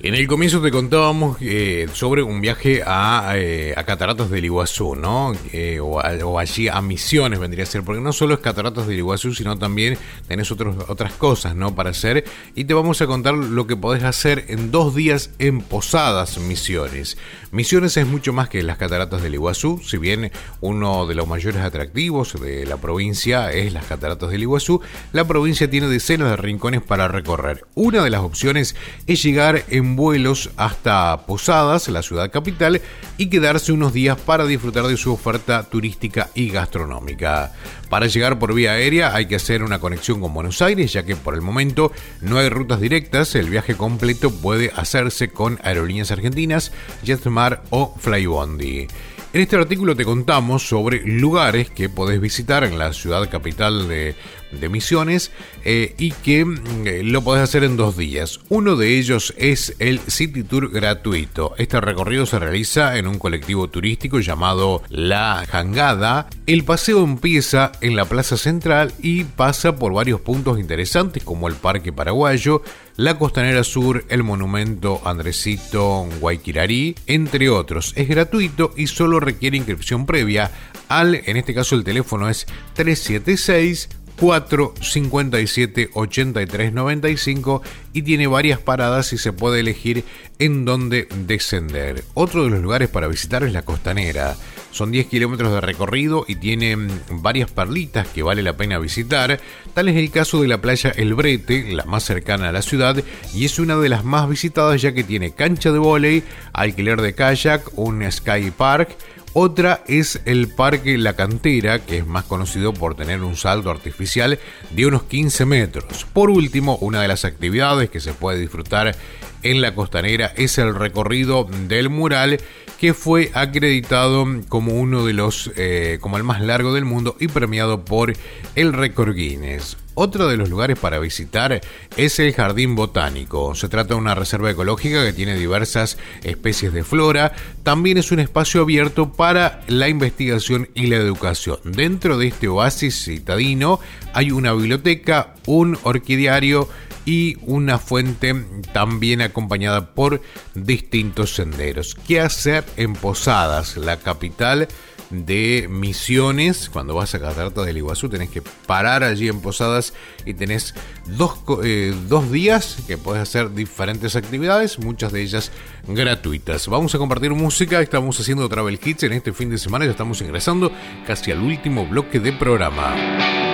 [SPEAKER 1] En el comienzo te contábamos eh, sobre un viaje a, eh, a Cataratas del Iguazú, ¿no? Eh, o, allí a Misiones vendría a ser, porque no solo es Cataratas del Iguazú, sino también tenés otros, otras cosas, ¿no? Para hacer. Y te vamos a contar lo que podés hacer en dos días en Posadas Misiones. Misiones es mucho más que las Cataratas del Iguazú, si bien uno de los mayores atractivos de la provincia es las Cataratas del Iguazú, la provincia tiene decenas de rincones para recorrer. Una de las opciones es llegar en vuelos hasta Posadas, la ciudad capital, y quedarse unos días para disfrutar de su oferta turística y gastronómica. Para llegar por vía aérea hay que hacer una conexión con Buenos Aires, ya que por el momento no hay rutas directas, el viaje completo puede hacerse con aerolíneas argentinas, JetSmart o Flybondi. En este artículo te contamos sobre lugares que podés visitar en la ciudad capital de, de Misiones eh, y que mm, eh, lo podés hacer en dos días. Uno de ellos es el City Tour gratuito. Este recorrido se realiza en un colectivo turístico llamado La Jangada. El paseo empieza en la Plaza Central y pasa por varios puntos interesantes como el Parque Paraguayo, la Costanera Sur, el Monumento Andresito Guayquirarí, entre otros. Es gratuito y solo requiere inscripción previa al, en este caso el teléfono es 376 457 8395 y tiene varias paradas y se puede elegir en dónde descender. Otro de los lugares para visitar es la costanera. Son 10 kilómetros de recorrido y tiene mm, varias perlitas que vale la pena visitar. Tal es el caso de la playa El Brete, la más cercana a la ciudad, y es una de las más visitadas ya que tiene cancha de vóley, alquiler de kayak, un sky park, otra es el Parque La Cantera, que es más conocido por tener un salto artificial de unos 15 metros. Por último, una de las actividades que se puede disfrutar en la costanera es el recorrido del mural que fue acreditado como uno de los eh, como el más largo del mundo y premiado por el récord Guinness. Otro de los lugares para visitar es el Jardín Botánico. Se trata de una reserva ecológica que tiene diversas especies de flora. También es un espacio abierto para la investigación y la educación. Dentro de este oasis citadino hay una biblioteca, un orquidiario y una fuente también acompañada por distintos senderos. ¿Qué hacer en Posadas, la capital? De Misiones. Cuando vas a Catarata del Iguazú tenés que parar allí en Posadas y tenés dos, eh, dos días que podés hacer diferentes actividades, muchas de ellas gratuitas. Vamos a compartir música, estamos haciendo Travel Hits en este fin de semana, ya estamos ingresando casi al último bloque de programa.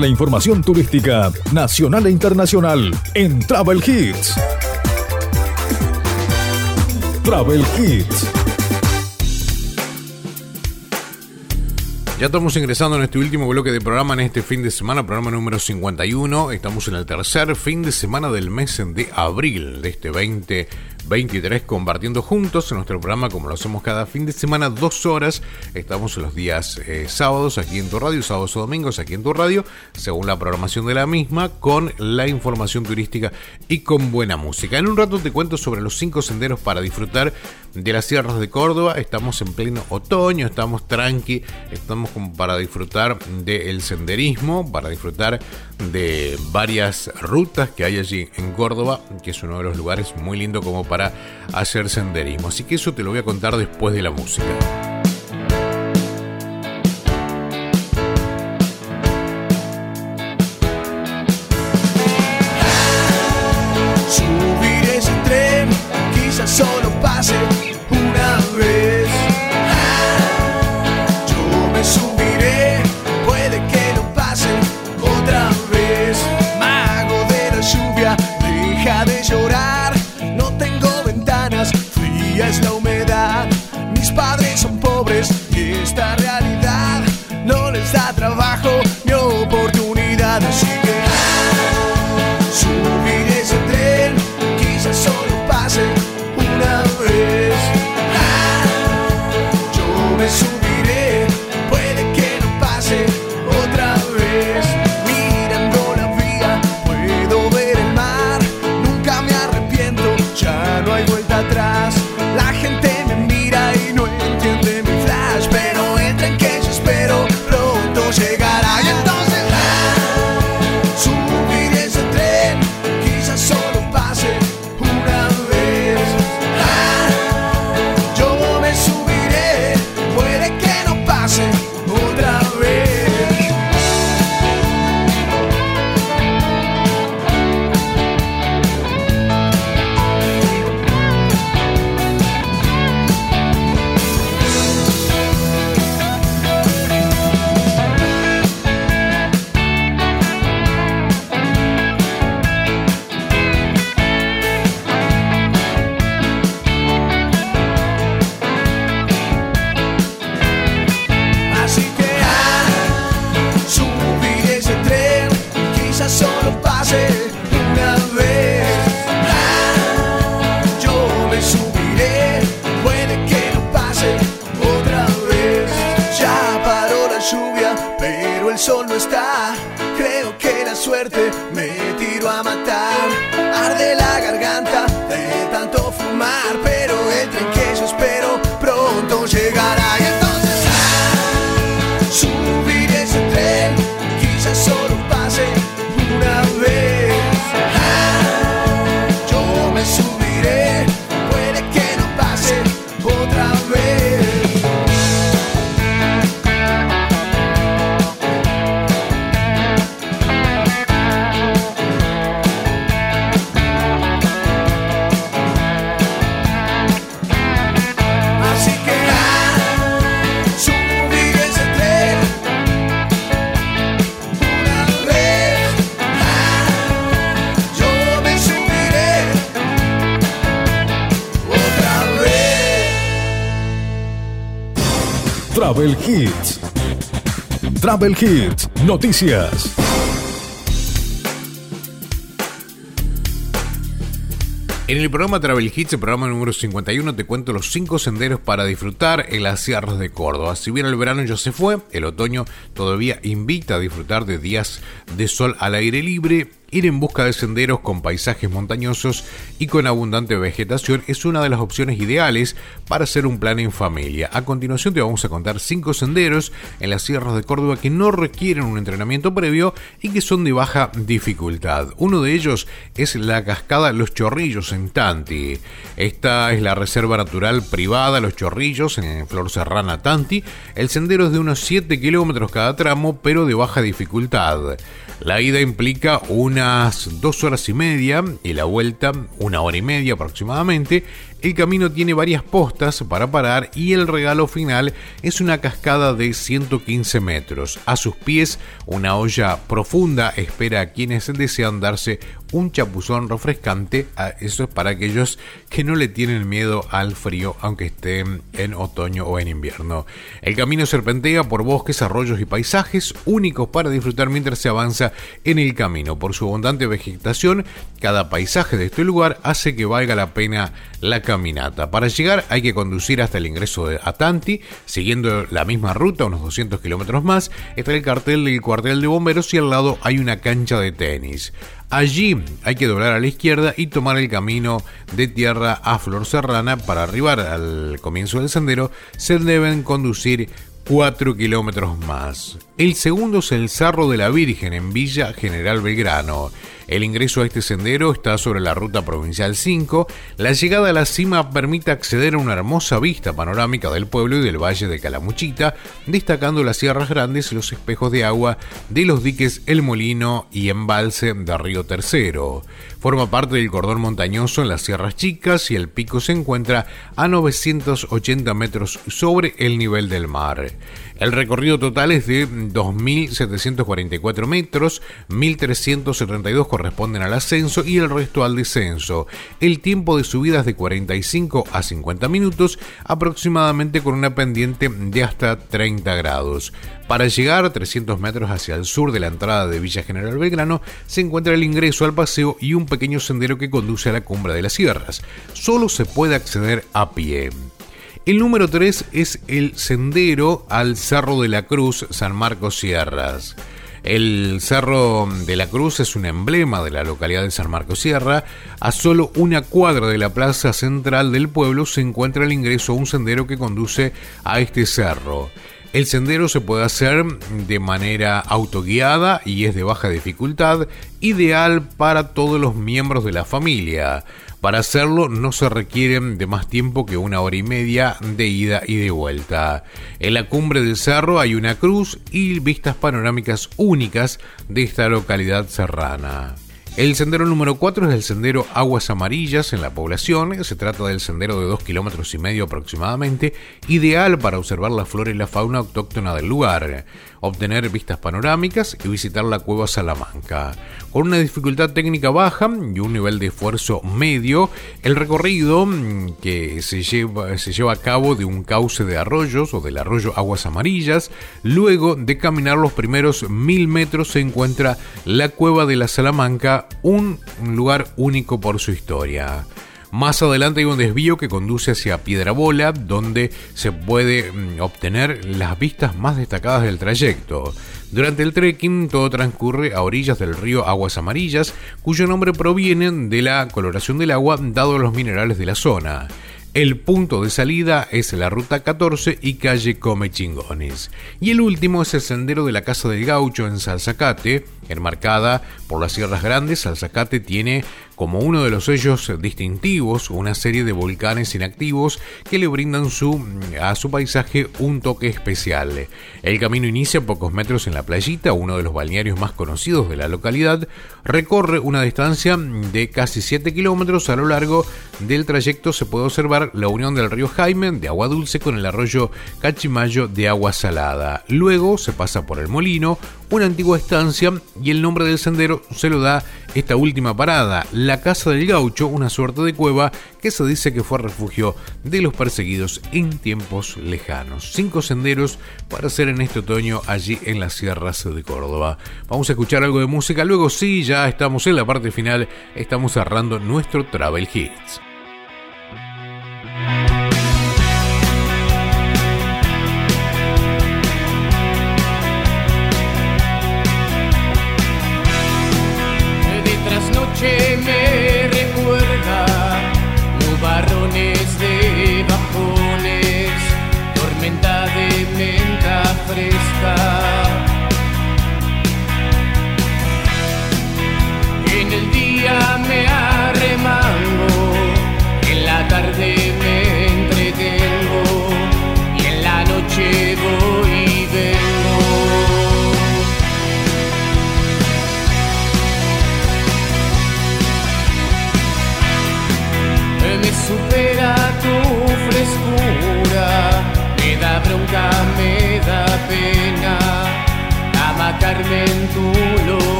[SPEAKER 9] La
[SPEAKER 12] información turística nacional e internacional en Travel Hits. Travel Hits.
[SPEAKER 13] Ya estamos ingresando en este último bloque de programa en este fin de semana, programa número 51. Estamos en el tercer fin de semana del mes de abril de este 20 23 compartiendo juntos en nuestro programa como lo hacemos cada fin de semana, dos horas. Estamos los días eh, sábados aquí en tu radio, sábados o domingos aquí en tu radio, según la programación de la misma, con la información turística y con buena música. En un rato te cuento sobre los cinco senderos para disfrutar de las sierras de Córdoba. Estamos en pleno otoño, estamos tranqui, estamos para disfrutar del senderismo, para disfrutar de varias rutas que hay allí en Córdoba, que es uno de los lugares muy lindo como para hacer senderismo. Así que eso te lo voy a contar después de la música.
[SPEAKER 12] Travel Hits. Noticias.
[SPEAKER 1] En el programa Travel Hits, el programa número 51, te cuento los 5 senderos para disfrutar en las sierras de Córdoba. Si bien el verano ya se fue, el otoño todavía invita a disfrutar de días de sol al aire libre Ir en busca de senderos con paisajes montañosos y con abundante vegetación es una de las opciones ideales para hacer un plan en familia. A continuación te vamos a contar cinco senderos en las sierras de Córdoba que no requieren un entrenamiento previo y que son de baja dificultad. Uno de ellos es la cascada Los Chorrillos en Tanti. Esta es la reserva natural privada Los Chorrillos en Flor Serrana Tanti. El sendero es de unos 7 kilómetros cada tramo, pero de baja dificultad. La ida implica unas dos horas y media y la vuelta una hora y media aproximadamente el camino tiene varias postas para parar y el regalo final es una cascada de 115 metros. A sus pies, una olla profunda espera a quienes desean darse un chapuzón refrescante. Ah, eso es para aquellos que no le tienen miedo al frío, aunque estén en otoño o en invierno. El camino serpentea por bosques, arroyos y paisajes únicos para disfrutar mientras se avanza en el camino. Por su abundante vegetación, cada paisaje de este lugar hace que valga la pena la caminata. Para llegar hay que conducir hasta el ingreso de Atanti, siguiendo la misma ruta, unos 200 kilómetros más, está el cartel del cuartel de bomberos y al lado hay una cancha de tenis. Allí hay que doblar a la izquierda y tomar el camino de tierra a Flor Serrana. Para arribar al comienzo del sendero se deben conducir 4 kilómetros más. El segundo es el Cerro de la Virgen en Villa General Belgrano. El ingreso a este sendero está sobre la ruta provincial 5. La llegada a la cima permite acceder a una hermosa vista panorámica del pueblo y del valle de Calamuchita, destacando las sierras grandes y los espejos de agua de los diques El Molino y Embalse de Río Tercero. Forma parte del cordón montañoso en las sierras chicas y el pico se encuentra a 980 metros sobre el nivel del mar. El recorrido total es de 2.744 metros, 1.372 corresponden al ascenso y el resto al descenso. El tiempo de subida es de 45 a 50 minutos, aproximadamente con una pendiente de hasta 30 grados. Para llegar 300 metros hacia el sur de la entrada de Villa General Belgrano se encuentra el ingreso al paseo y un pequeño sendero que conduce a la cumbre de las sierras. Solo se puede acceder a pie. El número 3 es el sendero al Cerro de la Cruz, San Marcos Sierras. El Cerro de la Cruz es un emblema de la localidad de San Marcos Sierra. A solo una cuadra de la plaza central del pueblo se encuentra el ingreso a un sendero que conduce a este cerro. El sendero se puede hacer de manera autoguiada y es de baja dificultad, ideal para todos los miembros de la familia. Para hacerlo no se requiere de más tiempo que una hora y media de ida y de vuelta. En la cumbre del cerro hay una cruz y vistas panorámicas únicas de esta localidad serrana. El sendero número 4 es el sendero Aguas Amarillas en la población. Se trata del sendero de 2 kilómetros y medio aproximadamente, ideal para observar la flora y la fauna autóctona del lugar, obtener vistas panorámicas y visitar la cueva Salamanca. Con una dificultad técnica baja y un nivel de esfuerzo medio, el recorrido mm, que se lleva, se lleva a cabo de un cauce de arroyos o del arroyo Aguas Amarillas. Luego de caminar los primeros mil metros se encuentra la cueva de la Salamanca un lugar único por su historia. Más adelante hay un desvío que conduce hacia Piedra Bola, donde se puede mm, obtener las vistas más destacadas del trayecto. Durante el trekking todo transcurre a orillas del río Aguas Amarillas, cuyo nombre proviene de la coloración del agua dado los minerales de la zona. El punto de salida es la ruta 14 y calle Come Chingones. Y el último es el sendero de la Casa del Gaucho en Salzacate, enmarcada por las Sierras Grandes. Salzacate tiene como uno de los sellos distintivos una serie de volcanes inactivos que le brindan su, a su paisaje un toque especial. El camino inicia pocos metros en la playita, uno de los balnearios más conocidos de la localidad, recorre una distancia de casi 7 kilómetros a lo largo del trayecto se puede observar la unión del río Jaime de agua dulce con el arroyo Cachimayo de agua salada. Luego se pasa por el molino, una antigua estancia y el nombre del sendero se lo da esta última parada,
[SPEAKER 10] la Casa del Gaucho, una suerte de cueva que se dice que fue refugio de los perseguidos en tiempos lejanos. Cinco senderos para hacer en este otoño allí en las sierras de Córdoba. Vamos a escuchar algo de música, luego sí, ya estamos en la parte final, estamos cerrando nuestro Travel Hits.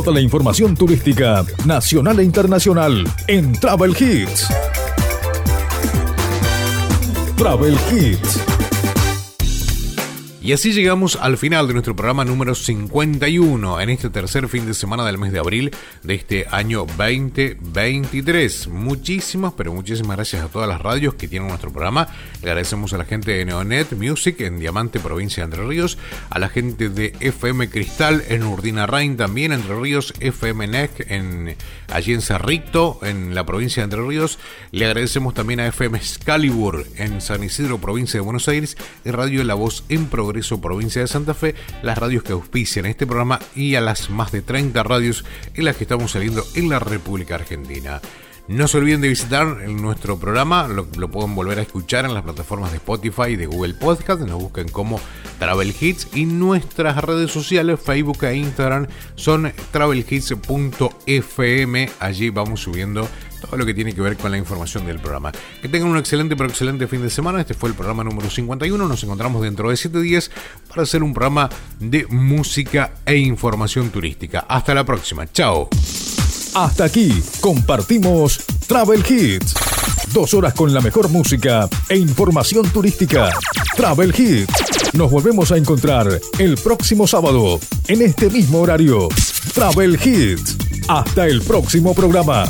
[SPEAKER 12] Toda la información turística nacional e internacional en Travel Hits. Travel Hits.
[SPEAKER 10] Y así llegamos al final de nuestro programa número 51 en este tercer fin de semana del mes de abril de este año 2023. Muchísimas, pero muchísimas gracias a todas las radios que tienen nuestro programa. Agradecemos a la gente de Neonet Music en Diamante, provincia de Entre Ríos, a la gente de FM Cristal en Urdina Rain, también Entre Ríos, FM NEC en, allí en Cerrito, en la provincia de Entre Ríos. Le agradecemos también a FM Excalibur en San Isidro, provincia de Buenos Aires, y Radio La Voz en Progreso, provincia de Santa Fe, las radios que auspician este programa y a las más de 30 radios en las que estamos saliendo en la República Argentina. No se olviden de visitar nuestro programa, lo, pueden volver a escuchar en las plataformas de Spotify y de Google Podcast, nos busquen como Travel Hits y nuestras redes sociales, Facebook e Instagram son travelhits.fm, allí vamos subiendo todo lo que tiene que ver con la información del programa. Que tengan un excelente pero excelente fin de semana, este fue el programa número 51, nos encontramos dentro de 7 días para hacer un programa de música e información turística. Hasta la próxima, chao.
[SPEAKER 12] Hasta aquí compartimos Travel Hits. Dos horas con la mejor música e información turística. Travel Hits Nos volvemos a encontrar el próximo sábado en este mismo horario. Travel Hits. Hasta el próximo programa.